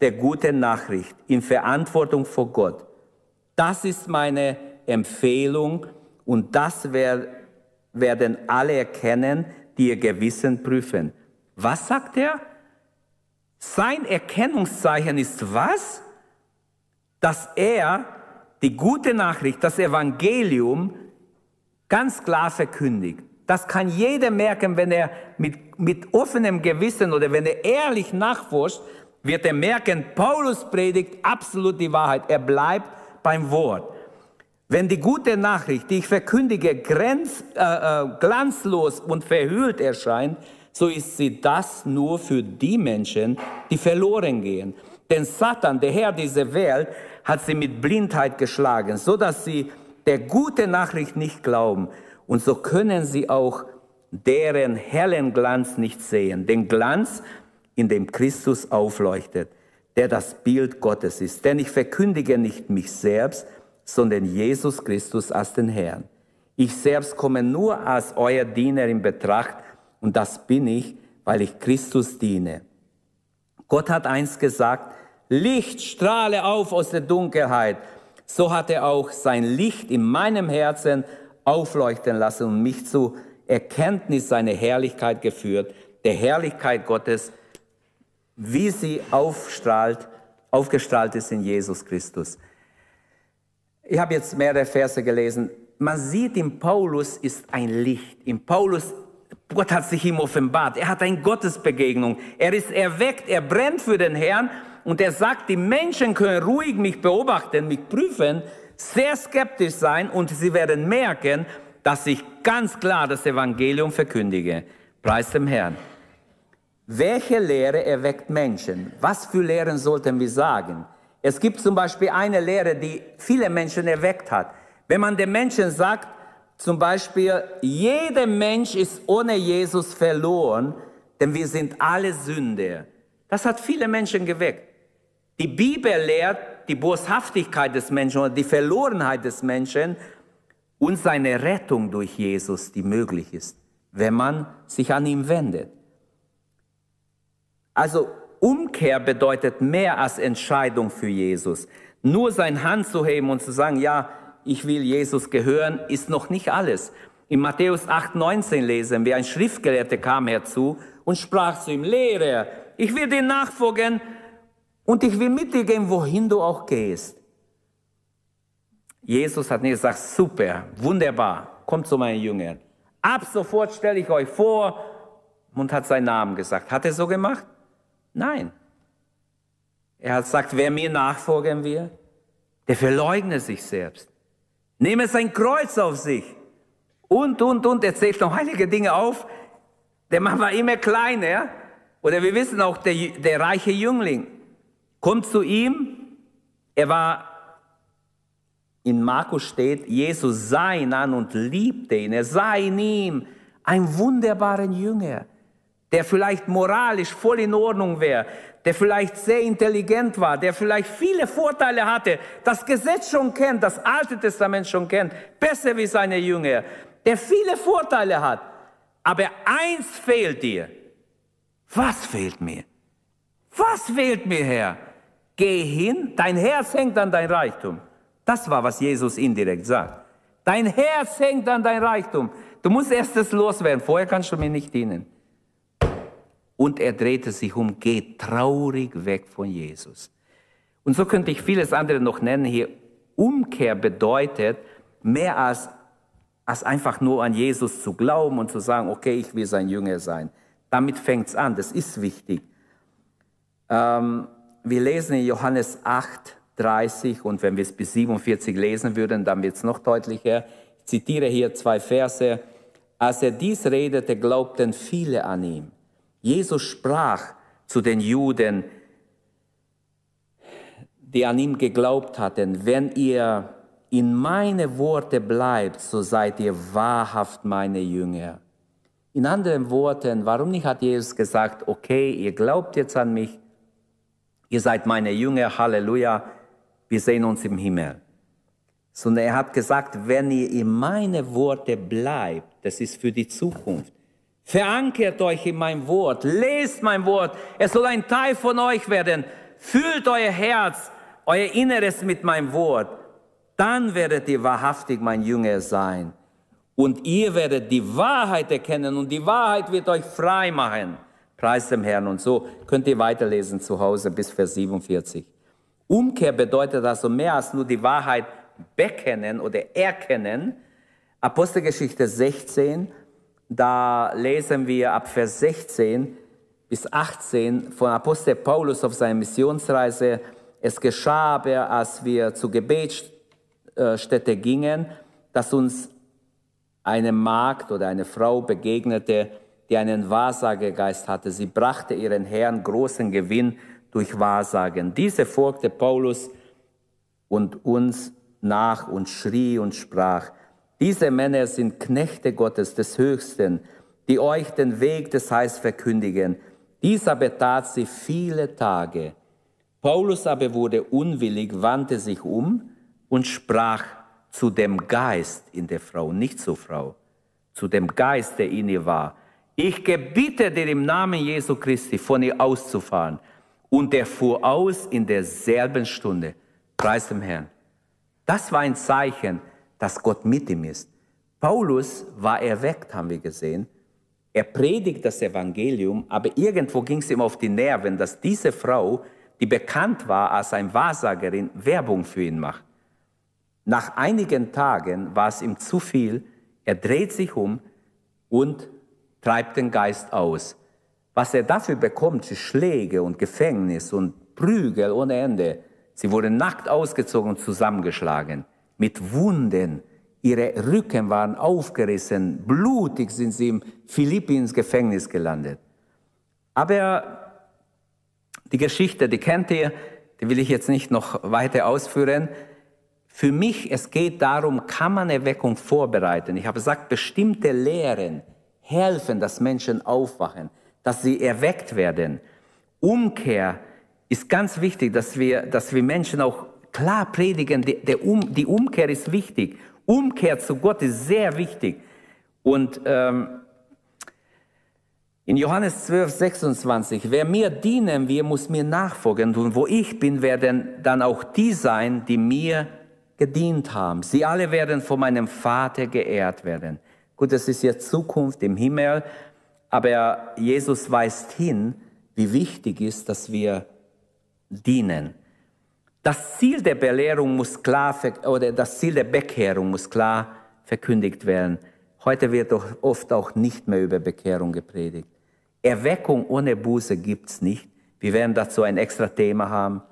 S1: der guten Nachricht in Verantwortung vor Gott. Das ist meine Empfehlung und das werden alle erkennen, die ihr Gewissen prüfen. Was sagt er? Sein Erkennungszeichen ist was? Dass er die gute Nachricht, das Evangelium ganz klar verkündigt. Das kann jeder merken, wenn er mit, mit offenem Gewissen oder wenn er ehrlich nachforscht, wird er merken, Paulus predigt absolut die Wahrheit. Er bleibt beim Wort. Wenn die gute Nachricht, die ich verkündige, grenz, äh, äh, glanzlos und verhüllt erscheint, so ist sie das nur für die Menschen, die verloren gehen. Denn Satan, der Herr dieser Welt, hat sie mit Blindheit geschlagen, so dass sie der gute Nachricht nicht glauben. Und so können sie auch deren hellen Glanz nicht sehen. Den Glanz, in dem Christus aufleuchtet, der das Bild Gottes ist. Denn ich verkündige nicht mich selbst, sondern Jesus Christus als den Herrn. Ich selbst komme nur als euer Diener in Betracht und das bin ich, weil ich Christus diene. Gott hat eins gesagt, Licht strahle auf aus der Dunkelheit. So hat er auch sein Licht in meinem Herzen aufleuchten lassen und mich zu Erkenntnis seiner Herrlichkeit geführt, der Herrlichkeit Gottes, wie sie aufstrahlt, aufgestrahlt ist in Jesus Christus. Ich habe jetzt mehrere Verse gelesen. Man sieht, in Paulus ist ein Licht. In Paulus, Gott hat sich ihm offenbart. Er hat eine Gottesbegegnung. Er ist erweckt, er brennt für den Herrn und er sagt, die Menschen können ruhig mich beobachten, mich prüfen, sehr skeptisch sein und sie werden merken, dass ich ganz klar das Evangelium verkündige. Preis dem Herrn. Welche Lehre erweckt Menschen? Was für Lehren sollten wir sagen? Es gibt zum Beispiel eine Lehre, die viele Menschen erweckt hat. Wenn man den Menschen sagt, zum Beispiel, jeder Mensch ist ohne Jesus verloren, denn wir sind alle Sünder. Das hat viele Menschen geweckt. Die Bibel lehrt die Boshaftigkeit des Menschen oder die Verlorenheit des Menschen und seine Rettung durch Jesus, die möglich ist, wenn man sich an ihn wendet. Also Umkehr bedeutet mehr als Entscheidung für Jesus. Nur sein Hand zu heben und zu sagen, ja, ich will Jesus gehören, ist noch nicht alles. In Matthäus 8, 19 lesen wir, ein Schriftgelehrter kam herzu und sprach zu ihm, Lehrer, ich will dir nachfolgen und ich will mit dir gehen, wohin du auch gehst. Jesus hat nicht gesagt, super, wunderbar, kommt zu meinen Jüngern. Ab sofort stelle ich euch vor und hat seinen Namen gesagt. Hat er so gemacht? Nein. Er hat gesagt, wer mir nachfolgen will, der verleugne sich selbst. Nehme sein Kreuz auf sich. Und, und, und, er zählt noch einige Dinge auf. Der Mann war immer kleiner. Oder wir wissen auch, der, der reiche Jüngling kommt zu ihm. Er war, in Markus steht, Jesus sah ihn an und liebte ihn. Er sah in ihm einen wunderbaren Jünger der vielleicht moralisch voll in Ordnung wäre, der vielleicht sehr intelligent war, der vielleicht viele Vorteile hatte, das Gesetz schon kennt, das Alte Testament schon kennt, besser wie seine Jünger, der viele Vorteile hat. Aber eins fehlt dir. Was fehlt mir? Was fehlt mir, Herr? Geh hin, dein Herz hängt an dein Reichtum. Das war, was Jesus indirekt sagt. Dein Herz hängt an dein Reichtum. Du musst erst das loswerden, vorher kannst du mir nicht dienen. Und er drehte sich um, geht traurig weg von Jesus. Und so könnte ich vieles andere noch nennen hier. Umkehr bedeutet mehr als, als einfach nur an Jesus zu glauben und zu sagen, okay, ich will sein Jünger sein. Damit fängt es an, das ist wichtig. Ähm, wir lesen in Johannes 8, 30 und wenn wir es bis 47 lesen würden, dann wird es noch deutlicher. Ich zitiere hier zwei Verse. Als er dies redete, glaubten viele an ihm. Jesus sprach zu den Juden, die an ihm geglaubt hatten, wenn ihr in meine Worte bleibt, so seid ihr wahrhaft meine Jünger. In anderen Worten, warum nicht hat Jesus gesagt, okay, ihr glaubt jetzt an mich, ihr seid meine Jünger, Halleluja, wir sehen uns im Himmel. Sondern er hat gesagt, wenn ihr in meine Worte bleibt, das ist für die Zukunft. Verankert euch in mein Wort, lest mein Wort. Es soll ein Teil von euch werden. Fühlt euer Herz, euer Inneres mit meinem Wort. Dann werdet ihr wahrhaftig mein Jünger sein. Und ihr werdet die Wahrheit erkennen und die Wahrheit wird euch frei machen. Preis dem Herrn. Und so könnt ihr weiterlesen zu Hause bis Vers 47. Umkehr bedeutet also mehr als nur die Wahrheit bekennen oder erkennen. Apostelgeschichte 16 da lesen wir ab Vers 16 bis 18 von Apostel Paulus auf seiner Missionsreise. Es geschah aber, als wir zur Gebetsstätte gingen, dass uns eine Magd oder eine Frau begegnete, die einen Wahrsagegeist hatte. Sie brachte ihren Herrn großen Gewinn durch Wahrsagen. Diese folgte Paulus und uns nach und schrie und sprach, diese Männer sind Knechte Gottes des Höchsten, die euch den Weg des Heils verkündigen. Dieser betat sie viele Tage. Paulus aber wurde unwillig, wandte sich um und sprach zu dem Geist in der Frau, nicht zur Frau, zu dem Geist, der in ihr war. Ich gebiete dir im Namen Jesu Christi, von ihr auszufahren. Und er fuhr aus in derselben Stunde. Preis dem Herrn. Das war ein Zeichen, dass Gott mit ihm ist. Paulus war erweckt, haben wir gesehen. Er predigt das Evangelium, aber irgendwo ging es ihm auf die Nerven, dass diese Frau, die bekannt war als eine Wahrsagerin, Werbung für ihn macht. Nach einigen Tagen war es ihm zu viel. Er dreht sich um und treibt den Geist aus. Was er dafür bekommt, ist Schläge und Gefängnis und Prügel ohne Ende. Sie wurden nackt ausgezogen und zusammengeschlagen, mit Wunden. Ihre Rücken waren aufgerissen, blutig sind sie im Philippi ins Gefängnis gelandet. Aber die Geschichte, die kennt ihr, die will ich jetzt nicht noch weiter ausführen. Für mich, es geht darum, kann man Erweckung vorbereiten. Ich habe gesagt, bestimmte Lehren helfen, dass Menschen aufwachen, dass sie erweckt werden. Umkehr ist ganz wichtig, dass wir, dass wir Menschen auch klar predigen, die, die Umkehr ist wichtig. Umkehr zu Gott ist sehr wichtig. Und ähm, in Johannes 12, 26, wer mir dienen will, muss mir nachfolgen. Und wo ich bin, werden dann auch die sein, die mir gedient haben. Sie alle werden von meinem Vater geehrt werden. Gut, das ist jetzt Zukunft im Himmel, aber Jesus weist hin, wie wichtig ist, dass wir dienen. Das Ziel der Belehrung muss klar, oder das Ziel der Bekehrung muss klar verkündigt werden. Heute wird doch oft auch nicht mehr über Bekehrung gepredigt. Erweckung ohne Buße gibt's nicht. Wir werden dazu ein extra Thema haben.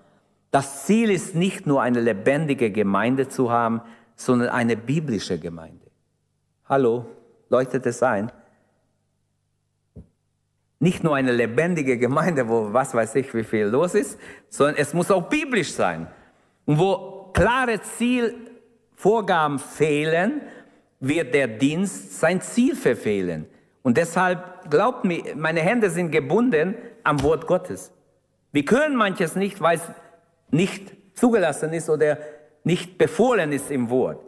S1: Das Ziel ist nicht nur eine lebendige Gemeinde zu haben, sondern eine biblische Gemeinde. Hallo, leuchtet es ein? Nicht nur eine lebendige Gemeinde, wo was weiß ich, wie viel los ist, sondern es muss auch biblisch sein. Und wo klare Zielvorgaben fehlen, wird der Dienst sein Ziel verfehlen. Und deshalb, glaubt mir, meine Hände sind gebunden am Wort Gottes. Wir können manches nicht, weil es nicht zugelassen ist oder nicht befohlen ist im Wort.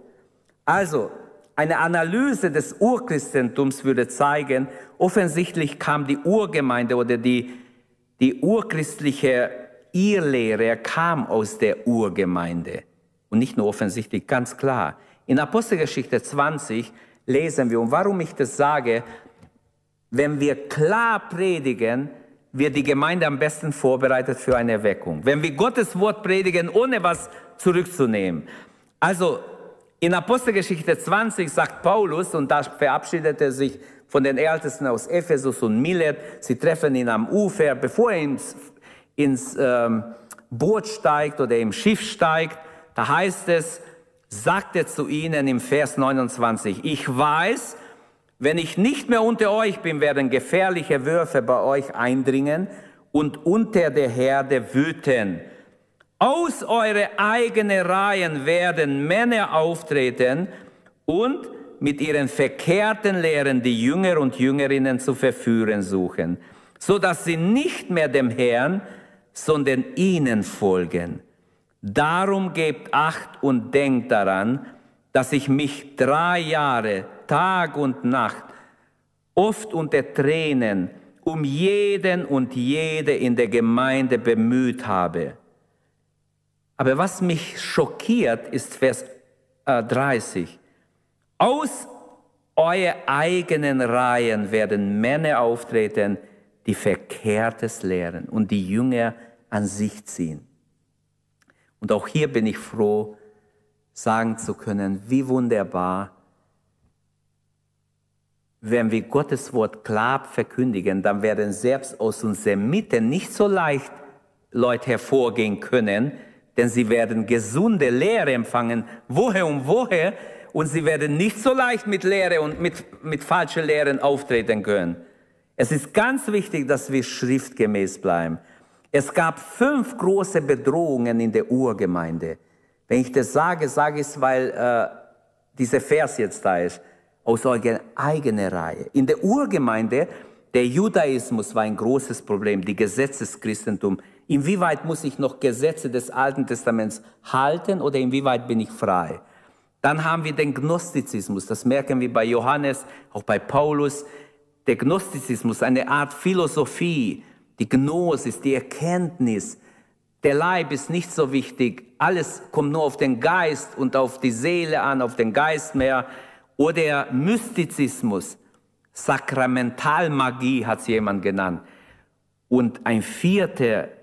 S1: Also, eine Analyse des Urchristentums würde zeigen, offensichtlich kam die Urgemeinde oder die, die urchristliche Irrlehre kam aus der Urgemeinde. Und nicht nur offensichtlich, ganz klar. In Apostelgeschichte 20 lesen wir, und warum ich das sage, wenn wir klar predigen, wird die Gemeinde am besten vorbereitet für eine Erweckung. Wenn wir Gottes Wort predigen, ohne was zurückzunehmen. Also in Apostelgeschichte 20 sagt Paulus, und da verabschiedet er sich von den Ältesten aus Ephesus und Milet, sie treffen ihn am Ufer, bevor er ins, ins ähm, Boot steigt oder im Schiff steigt, da heißt es, sagt er zu ihnen im Vers 29, ich weiß, wenn ich nicht mehr unter euch bin, werden gefährliche Würfe bei euch eindringen und unter der Herde wüten. Aus eure eigenen Reihen werden Männer auftreten und mit ihren verkehrten Lehren die Jünger und Jüngerinnen zu verführen suchen, so dass sie nicht mehr dem Herrn, sondern ihnen folgen. Darum gebt Acht und denkt daran, dass ich mich drei Jahre, Tag und Nacht, oft unter Tränen um jeden und jede in der Gemeinde bemüht habe aber was mich schockiert, ist Vers 30. Äh, Aus euer eigenen Reihen werden Männer auftreten, die Verkehrtes lehren und die Jünger an sich ziehen. Und auch hier bin ich froh, sagen zu können, wie wunderbar, wenn wir Gottes Wort klar verkündigen, dann werden selbst aus unserer Mitte nicht so leicht Leute hervorgehen können, denn sie werden gesunde Lehre empfangen, woher und woher, und sie werden nicht so leicht mit Lehre und mit, mit falschen Lehren auftreten können. Es ist ganz wichtig, dass wir schriftgemäß bleiben. Es gab fünf große Bedrohungen in der Urgemeinde. Wenn ich das sage, sage ich es, weil äh, dieser Vers jetzt da ist, aus eurer eigenen Reihe. In der Urgemeinde, der Judaismus war ein großes Problem, die Gesetzeschristentum. Inwieweit muss ich noch Gesetze des Alten Testaments halten oder inwieweit bin ich frei? Dann haben wir den Gnostizismus, das merken wir bei Johannes, auch bei Paulus. Der Gnostizismus, eine Art Philosophie, die Gnosis, die Erkenntnis. Der Leib ist nicht so wichtig, alles kommt nur auf den Geist und auf die Seele an, auf den Geist mehr. Oder Mystizismus, Sakramentalmagie hat es jemand genannt. Und ein vierte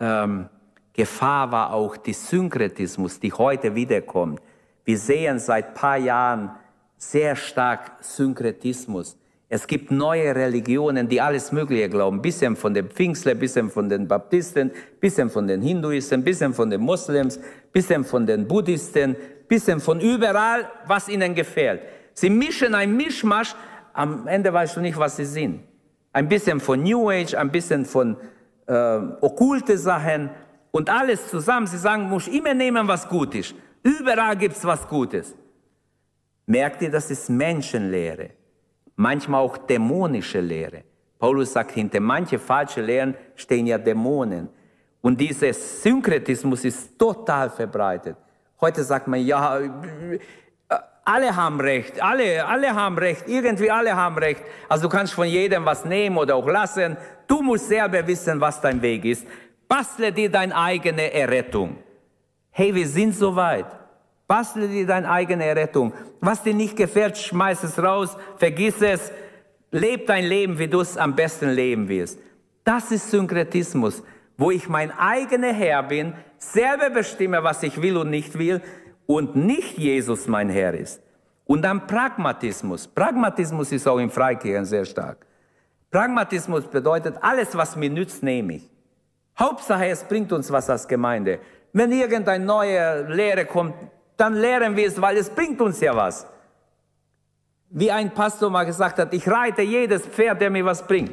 S1: ähm, Gefahr war auch die Synkretismus, die heute wiederkommt. Wir sehen seit paar Jahren sehr stark Synkretismus. Es gibt neue Religionen, die alles Mögliche glauben. Bisschen von den Pfingstler, bisschen von den Baptisten, bisschen von den Hinduisten, bisschen von den Moslems, bisschen von den Buddhisten, bisschen von überall, was ihnen gefällt. Sie mischen ein Mischmasch, am Ende weißt du nicht, was sie sind. Ein bisschen von New Age, ein bisschen von äh, okkulte Sachen und alles zusammen. Sie sagen, muss immer nehmen, was gut ist. Überall gibt es was Gutes. Merkt ihr, das ist Menschenlehre manchmal auch dämonische Lehre. Paulus sagt, hinter manche falsche Lehren stehen ja Dämonen. Und dieser Synkretismus ist total verbreitet. Heute sagt man, ja, alle haben Recht, alle, alle haben Recht, irgendwie alle haben Recht. Also du kannst von jedem was nehmen oder auch lassen. Du musst selber wissen, was dein Weg ist. Bastle dir deine eigene Errettung. Hey, wir sind soweit. Bastle dir deine eigene Errettung. Was dir nicht gefällt, schmeiß es raus, vergiss es. Leb dein Leben, wie du es am besten leben wirst. Das ist Synkretismus, wo ich mein eigener Herr bin, selber bestimme, was ich will und nicht will und nicht Jesus mein Herr ist. Und dann Pragmatismus. Pragmatismus ist auch in Freikirchen sehr stark. Pragmatismus bedeutet, alles, was mir nützt, nehme ich. Hauptsache, es bringt uns was als Gemeinde. Wenn irgendeine neue Lehre kommt, dann lehren wir es, weil es bringt uns ja was. Wie ein Pastor mal gesagt hat, ich reite jedes Pferd, der mir was bringt.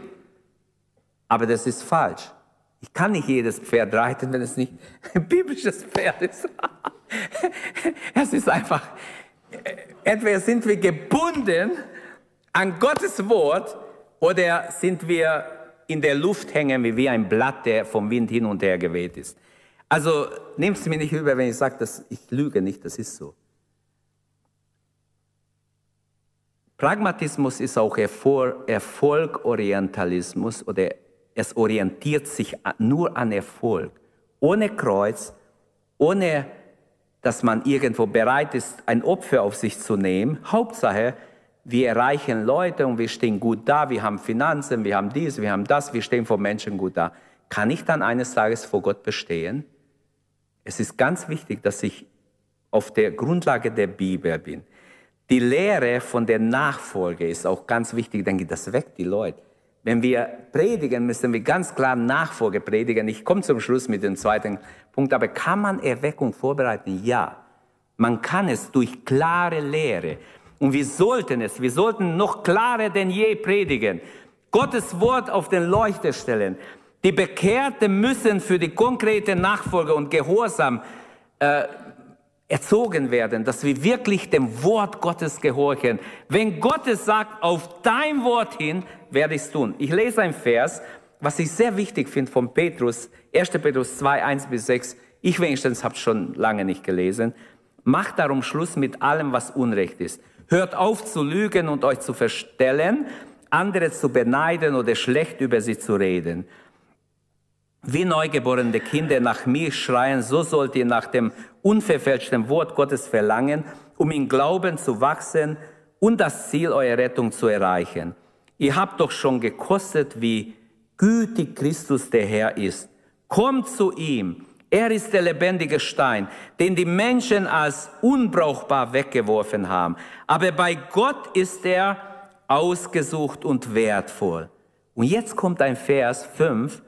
S1: Aber das ist falsch. Ich kann nicht jedes Pferd reiten, wenn es nicht ein biblisches Pferd ist. es ist einfach, entweder sind wir gebunden an Gottes Wort oder sind wir in der Luft hängen wie ein Blatt, der vom Wind hin und her geweht ist. Also nehmt es mir nicht über, wenn ich sage, dass ich lüge nicht, das ist so. Pragmatismus ist auch Erfolgorientalismus oder es orientiert sich nur an Erfolg. Ohne Kreuz, ohne dass man irgendwo bereit ist, ein Opfer auf sich zu nehmen. Hauptsache, wir erreichen Leute und wir stehen gut da, wir haben Finanzen, wir haben dies, wir haben das, wir stehen vor Menschen gut da. Kann ich dann eines Tages vor Gott bestehen? Es ist ganz wichtig, dass ich auf der Grundlage der Bibel bin. Die Lehre von der Nachfolge ist auch ganz wichtig, denke ich, das weckt die Leute. Wenn wir predigen, müssen wir ganz klar Nachfolge predigen. Ich komme zum Schluss mit dem zweiten Punkt, aber kann man Erweckung vorbereiten? Ja. Man kann es durch klare Lehre. Und wir sollten es, wir sollten noch klarer denn je predigen. Gottes Wort auf den Leuchter stellen. Die Bekehrten müssen für die konkrete Nachfolge und Gehorsam äh, erzogen werden, dass wir wirklich dem Wort Gottes gehorchen. Wenn Gott es sagt, auf dein Wort hin, werde ich es tun. Ich lese ein Vers, was ich sehr wichtig finde von Petrus, 1. Petrus 2, 1 bis 6. Ich wenigstens habe es schon lange nicht gelesen. Macht darum Schluss mit allem, was Unrecht ist. Hört auf zu lügen und euch zu verstellen, andere zu beneiden oder schlecht über sie zu reden. Wie neugeborene Kinder nach mir schreien, so sollt ihr nach dem unverfälschten Wort Gottes verlangen, um in Glauben zu wachsen und das Ziel eurer Rettung zu erreichen. Ihr habt doch schon gekostet, wie gütig Christus der Herr ist. Kommt zu ihm. Er ist der lebendige Stein, den die Menschen als unbrauchbar weggeworfen haben. Aber bei Gott ist er ausgesucht und wertvoll. Und jetzt kommt ein Vers 5,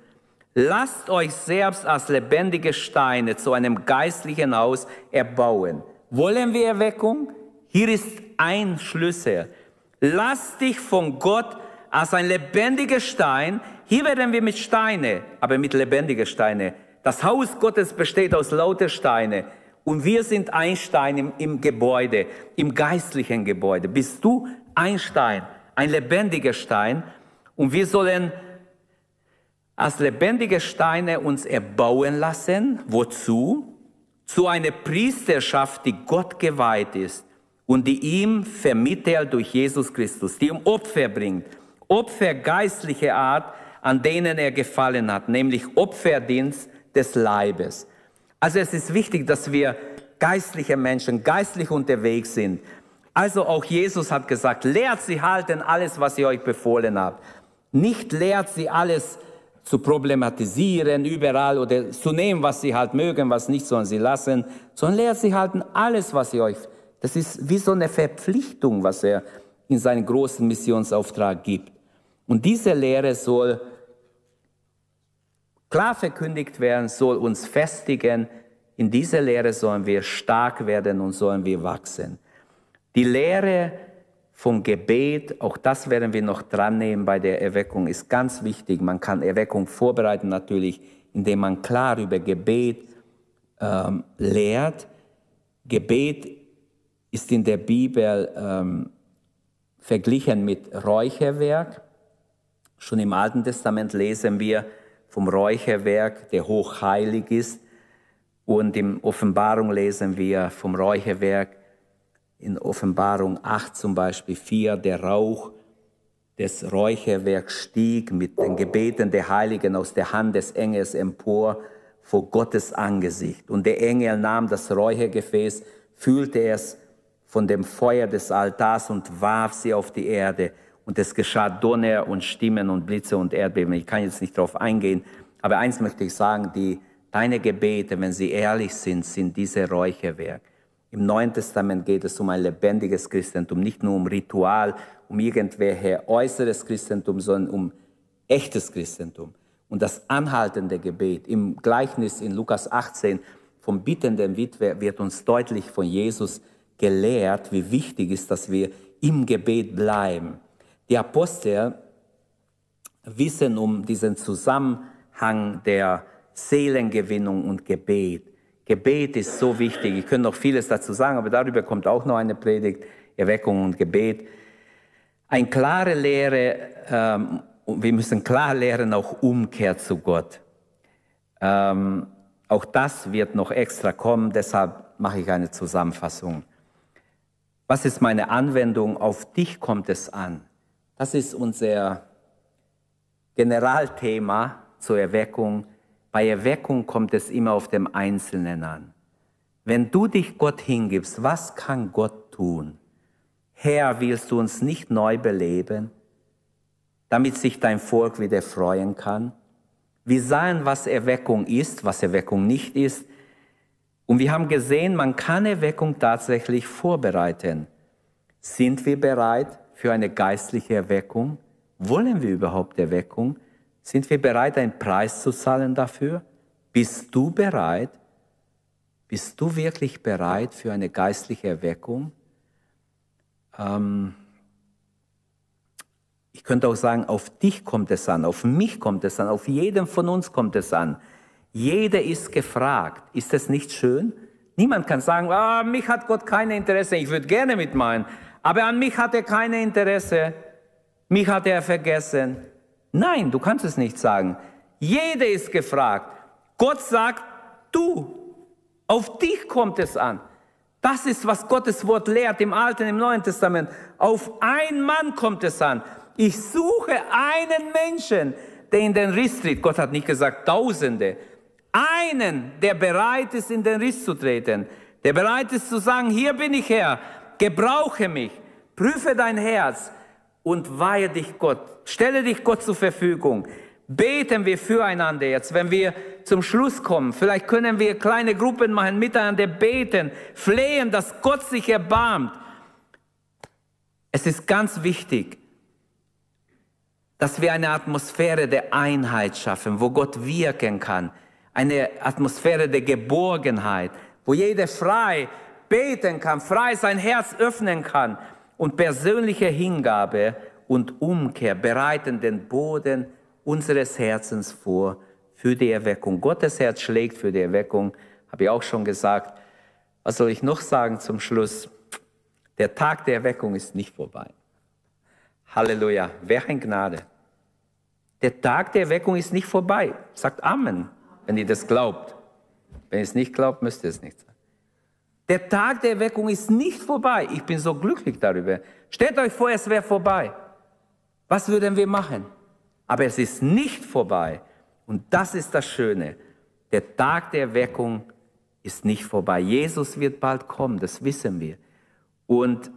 S1: Lasst euch selbst als lebendige Steine zu einem geistlichen Haus erbauen. Wollen wir Erweckung? Hier ist ein Schlüssel. Lass dich von Gott als ein lebendiger Stein. Hier werden wir mit Steine, aber mit lebendigen Steine. Das Haus Gottes besteht aus lauter Steine. Und wir sind ein Stein im, im Gebäude, im geistlichen Gebäude. Bist du ein Stein, ein lebendiger Stein? Und wir sollen als lebendige Steine uns erbauen lassen. Wozu? Zu einer Priesterschaft, die Gott geweiht ist und die ihm vermittelt durch Jesus Christus, die ihm Opfer bringt. Opfer geistlicher Art, an denen er gefallen hat, nämlich Opferdienst des Leibes. Also es ist wichtig, dass wir geistliche Menschen, geistlich unterwegs sind. Also auch Jesus hat gesagt, lehrt sie halten alles, was ich euch befohlen habe. Nicht lehrt sie alles zu problematisieren überall oder zu nehmen, was sie halt mögen, was nicht sollen sie lassen, sondern lehrt sie halten alles, was sie euch. Das ist wie so eine Verpflichtung, was er in seinen großen Missionsauftrag gibt. Und diese Lehre soll klar verkündigt werden, soll uns festigen. In dieser Lehre sollen wir stark werden und sollen wir wachsen. Die Lehre vom Gebet, auch das werden wir noch dran nehmen bei der Erweckung, ist ganz wichtig. Man kann Erweckung vorbereiten natürlich, indem man klar über Gebet ähm, lehrt. Gebet ist in der Bibel ähm, verglichen mit Räucherwerk. Schon im Alten Testament lesen wir vom Räucherwerk, der hochheilig ist. Und in Offenbarung lesen wir vom Räucherwerk, in Offenbarung 8 zum Beispiel 4, der Rauch des Räucherwerks stieg mit den Gebeten der Heiligen aus der Hand des Engels empor vor Gottes Angesicht. Und der Engel nahm das Räuchergefäß, fühlte es von dem Feuer des Altars und warf sie auf die Erde. Und es geschah Donner und Stimmen und Blitze und Erdbeben. Ich kann jetzt nicht darauf eingehen, aber eins möchte ich sagen, die, deine Gebete, wenn sie ehrlich sind, sind diese Räucherwerk. Im Neuen Testament geht es um ein lebendiges Christentum, nicht nur um Ritual, um irgendwelche äußeres Christentum, sondern um echtes Christentum. Und das anhaltende Gebet im Gleichnis in Lukas 18 vom bittenden Witwe wird uns deutlich von Jesus gelehrt, wie wichtig ist, dass wir im Gebet bleiben. Die Apostel wissen um diesen Zusammenhang der Seelengewinnung und Gebet. Gebet ist so wichtig. Ich könnte noch vieles dazu sagen, aber darüber kommt auch noch eine Predigt, Erweckung und Gebet. Eine klare Lehre, ähm, wir müssen klar lehren, auch Umkehr zu Gott. Ähm, auch das wird noch extra kommen, deshalb mache ich eine Zusammenfassung. Was ist meine Anwendung? Auf dich kommt es an. Das ist unser Generalthema zur Erweckung. Bei Erweckung kommt es immer auf dem Einzelnen an. Wenn du dich Gott hingibst, was kann Gott tun? Herr, willst du uns nicht neu beleben, damit sich dein Volk wieder freuen kann? Wir sahen, was Erweckung ist, was Erweckung nicht ist. Und wir haben gesehen, man kann Erweckung tatsächlich vorbereiten. Sind wir bereit, für eine geistliche Erweckung? Wollen wir überhaupt Erweckung? Sind wir bereit, einen Preis zu zahlen dafür? Bist du bereit? Bist du wirklich bereit für eine geistliche Erweckung? Ähm ich könnte auch sagen, auf dich kommt es an, auf mich kommt es an, auf jeden von uns kommt es an. Jeder ist gefragt. Ist das nicht schön? Niemand kann sagen, ah, mich hat Gott kein Interesse, ich würde gerne mitmachen. Aber an mich hat er kein Interesse. Mich hat er vergessen. Nein, du kannst es nicht sagen. Jeder ist gefragt. Gott sagt, du, auf dich kommt es an. Das ist, was Gottes Wort lehrt im Alten, im Neuen Testament. Auf einen Mann kommt es an. Ich suche einen Menschen, der in den Riss tritt. Gott hat nicht gesagt Tausende. Einen, der bereit ist, in den Riss zu treten. Der bereit ist zu sagen, hier bin ich Herr gebrauche mich, prüfe dein Herz und weihe dich Gott, stelle dich Gott zur Verfügung. Beten wir füreinander jetzt, wenn wir zum Schluss kommen. Vielleicht können wir kleine Gruppen machen, miteinander beten, flehen, dass Gott sich erbarmt. Es ist ganz wichtig, dass wir eine Atmosphäre der Einheit schaffen, wo Gott wirken kann. Eine Atmosphäre der Geborgenheit, wo jeder frei beten kann, frei sein Herz öffnen kann und persönliche Hingabe und Umkehr bereiten den Boden unseres Herzens vor für die Erweckung. Gottes Herz schlägt für die Erweckung, habe ich auch schon gesagt. Was soll ich noch sagen zum Schluss? Der Tag der Erweckung ist nicht vorbei. Halleluja, wer ein Gnade. Der Tag der Erweckung ist nicht vorbei. Sagt Amen, wenn ihr das glaubt. Wenn ihr es nicht glaubt, müsst ihr es nicht. Der Tag der Erweckung ist nicht vorbei. Ich bin so glücklich darüber. Stellt euch vor, es wäre vorbei. Was würden wir machen? Aber es ist nicht vorbei. Und das ist das Schöne. Der Tag der Erweckung ist nicht vorbei. Jesus wird bald kommen, das wissen wir. Und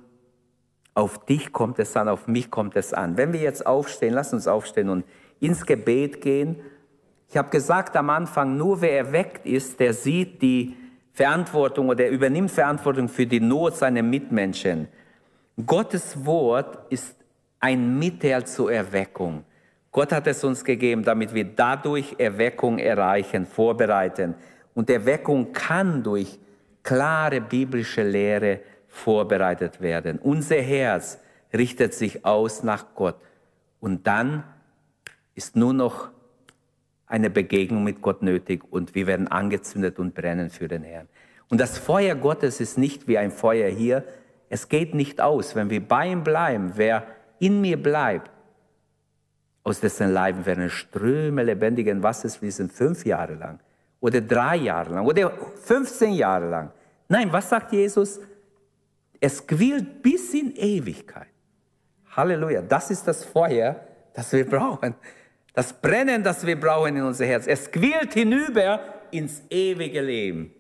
S1: auf dich kommt es an, auf mich kommt es an. Wenn wir jetzt aufstehen, lass uns aufstehen und ins Gebet gehen. Ich habe gesagt am Anfang, nur wer erweckt ist, der sieht die Verantwortung oder der übernimmt Verantwortung für die Not seiner Mitmenschen. Gottes Wort ist ein Mittel zur Erweckung. Gott hat es uns gegeben, damit wir dadurch Erweckung erreichen, vorbereiten. Und Erweckung kann durch klare biblische Lehre vorbereitet werden. Unser Herz richtet sich aus nach Gott. Und dann ist nur noch eine Begegnung mit Gott nötig und wir werden angezündet und brennen für den Herrn. Und das Feuer Gottes ist nicht wie ein Feuer hier. Es geht nicht aus. Wenn wir bei ihm bleiben, wer in mir bleibt, aus dessen Leib werden Ströme lebendigen Wassers fließen fünf Jahre lang oder drei Jahre lang oder 15 Jahre lang. Nein, was sagt Jesus? Es quillt bis in Ewigkeit. Halleluja. Das ist das Feuer, das wir brauchen. Das Brennen, das wir brauchen in unser Herz. Es quillt hinüber ins ewige Leben.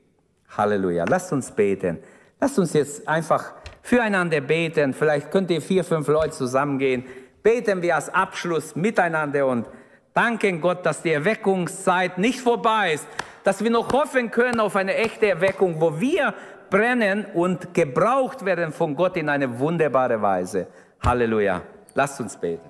S1: Halleluja. Lasst uns beten. Lasst uns jetzt einfach füreinander beten. Vielleicht könnt ihr vier, fünf Leute zusammengehen beten wir als Abschluss miteinander und danken Gott, dass die Erweckungszeit nicht vorbei ist, dass wir noch hoffen können auf eine echte Erweckung, wo wir brennen und gebraucht werden von Gott in eine wunderbare Weise. Halleluja. Lasst uns beten.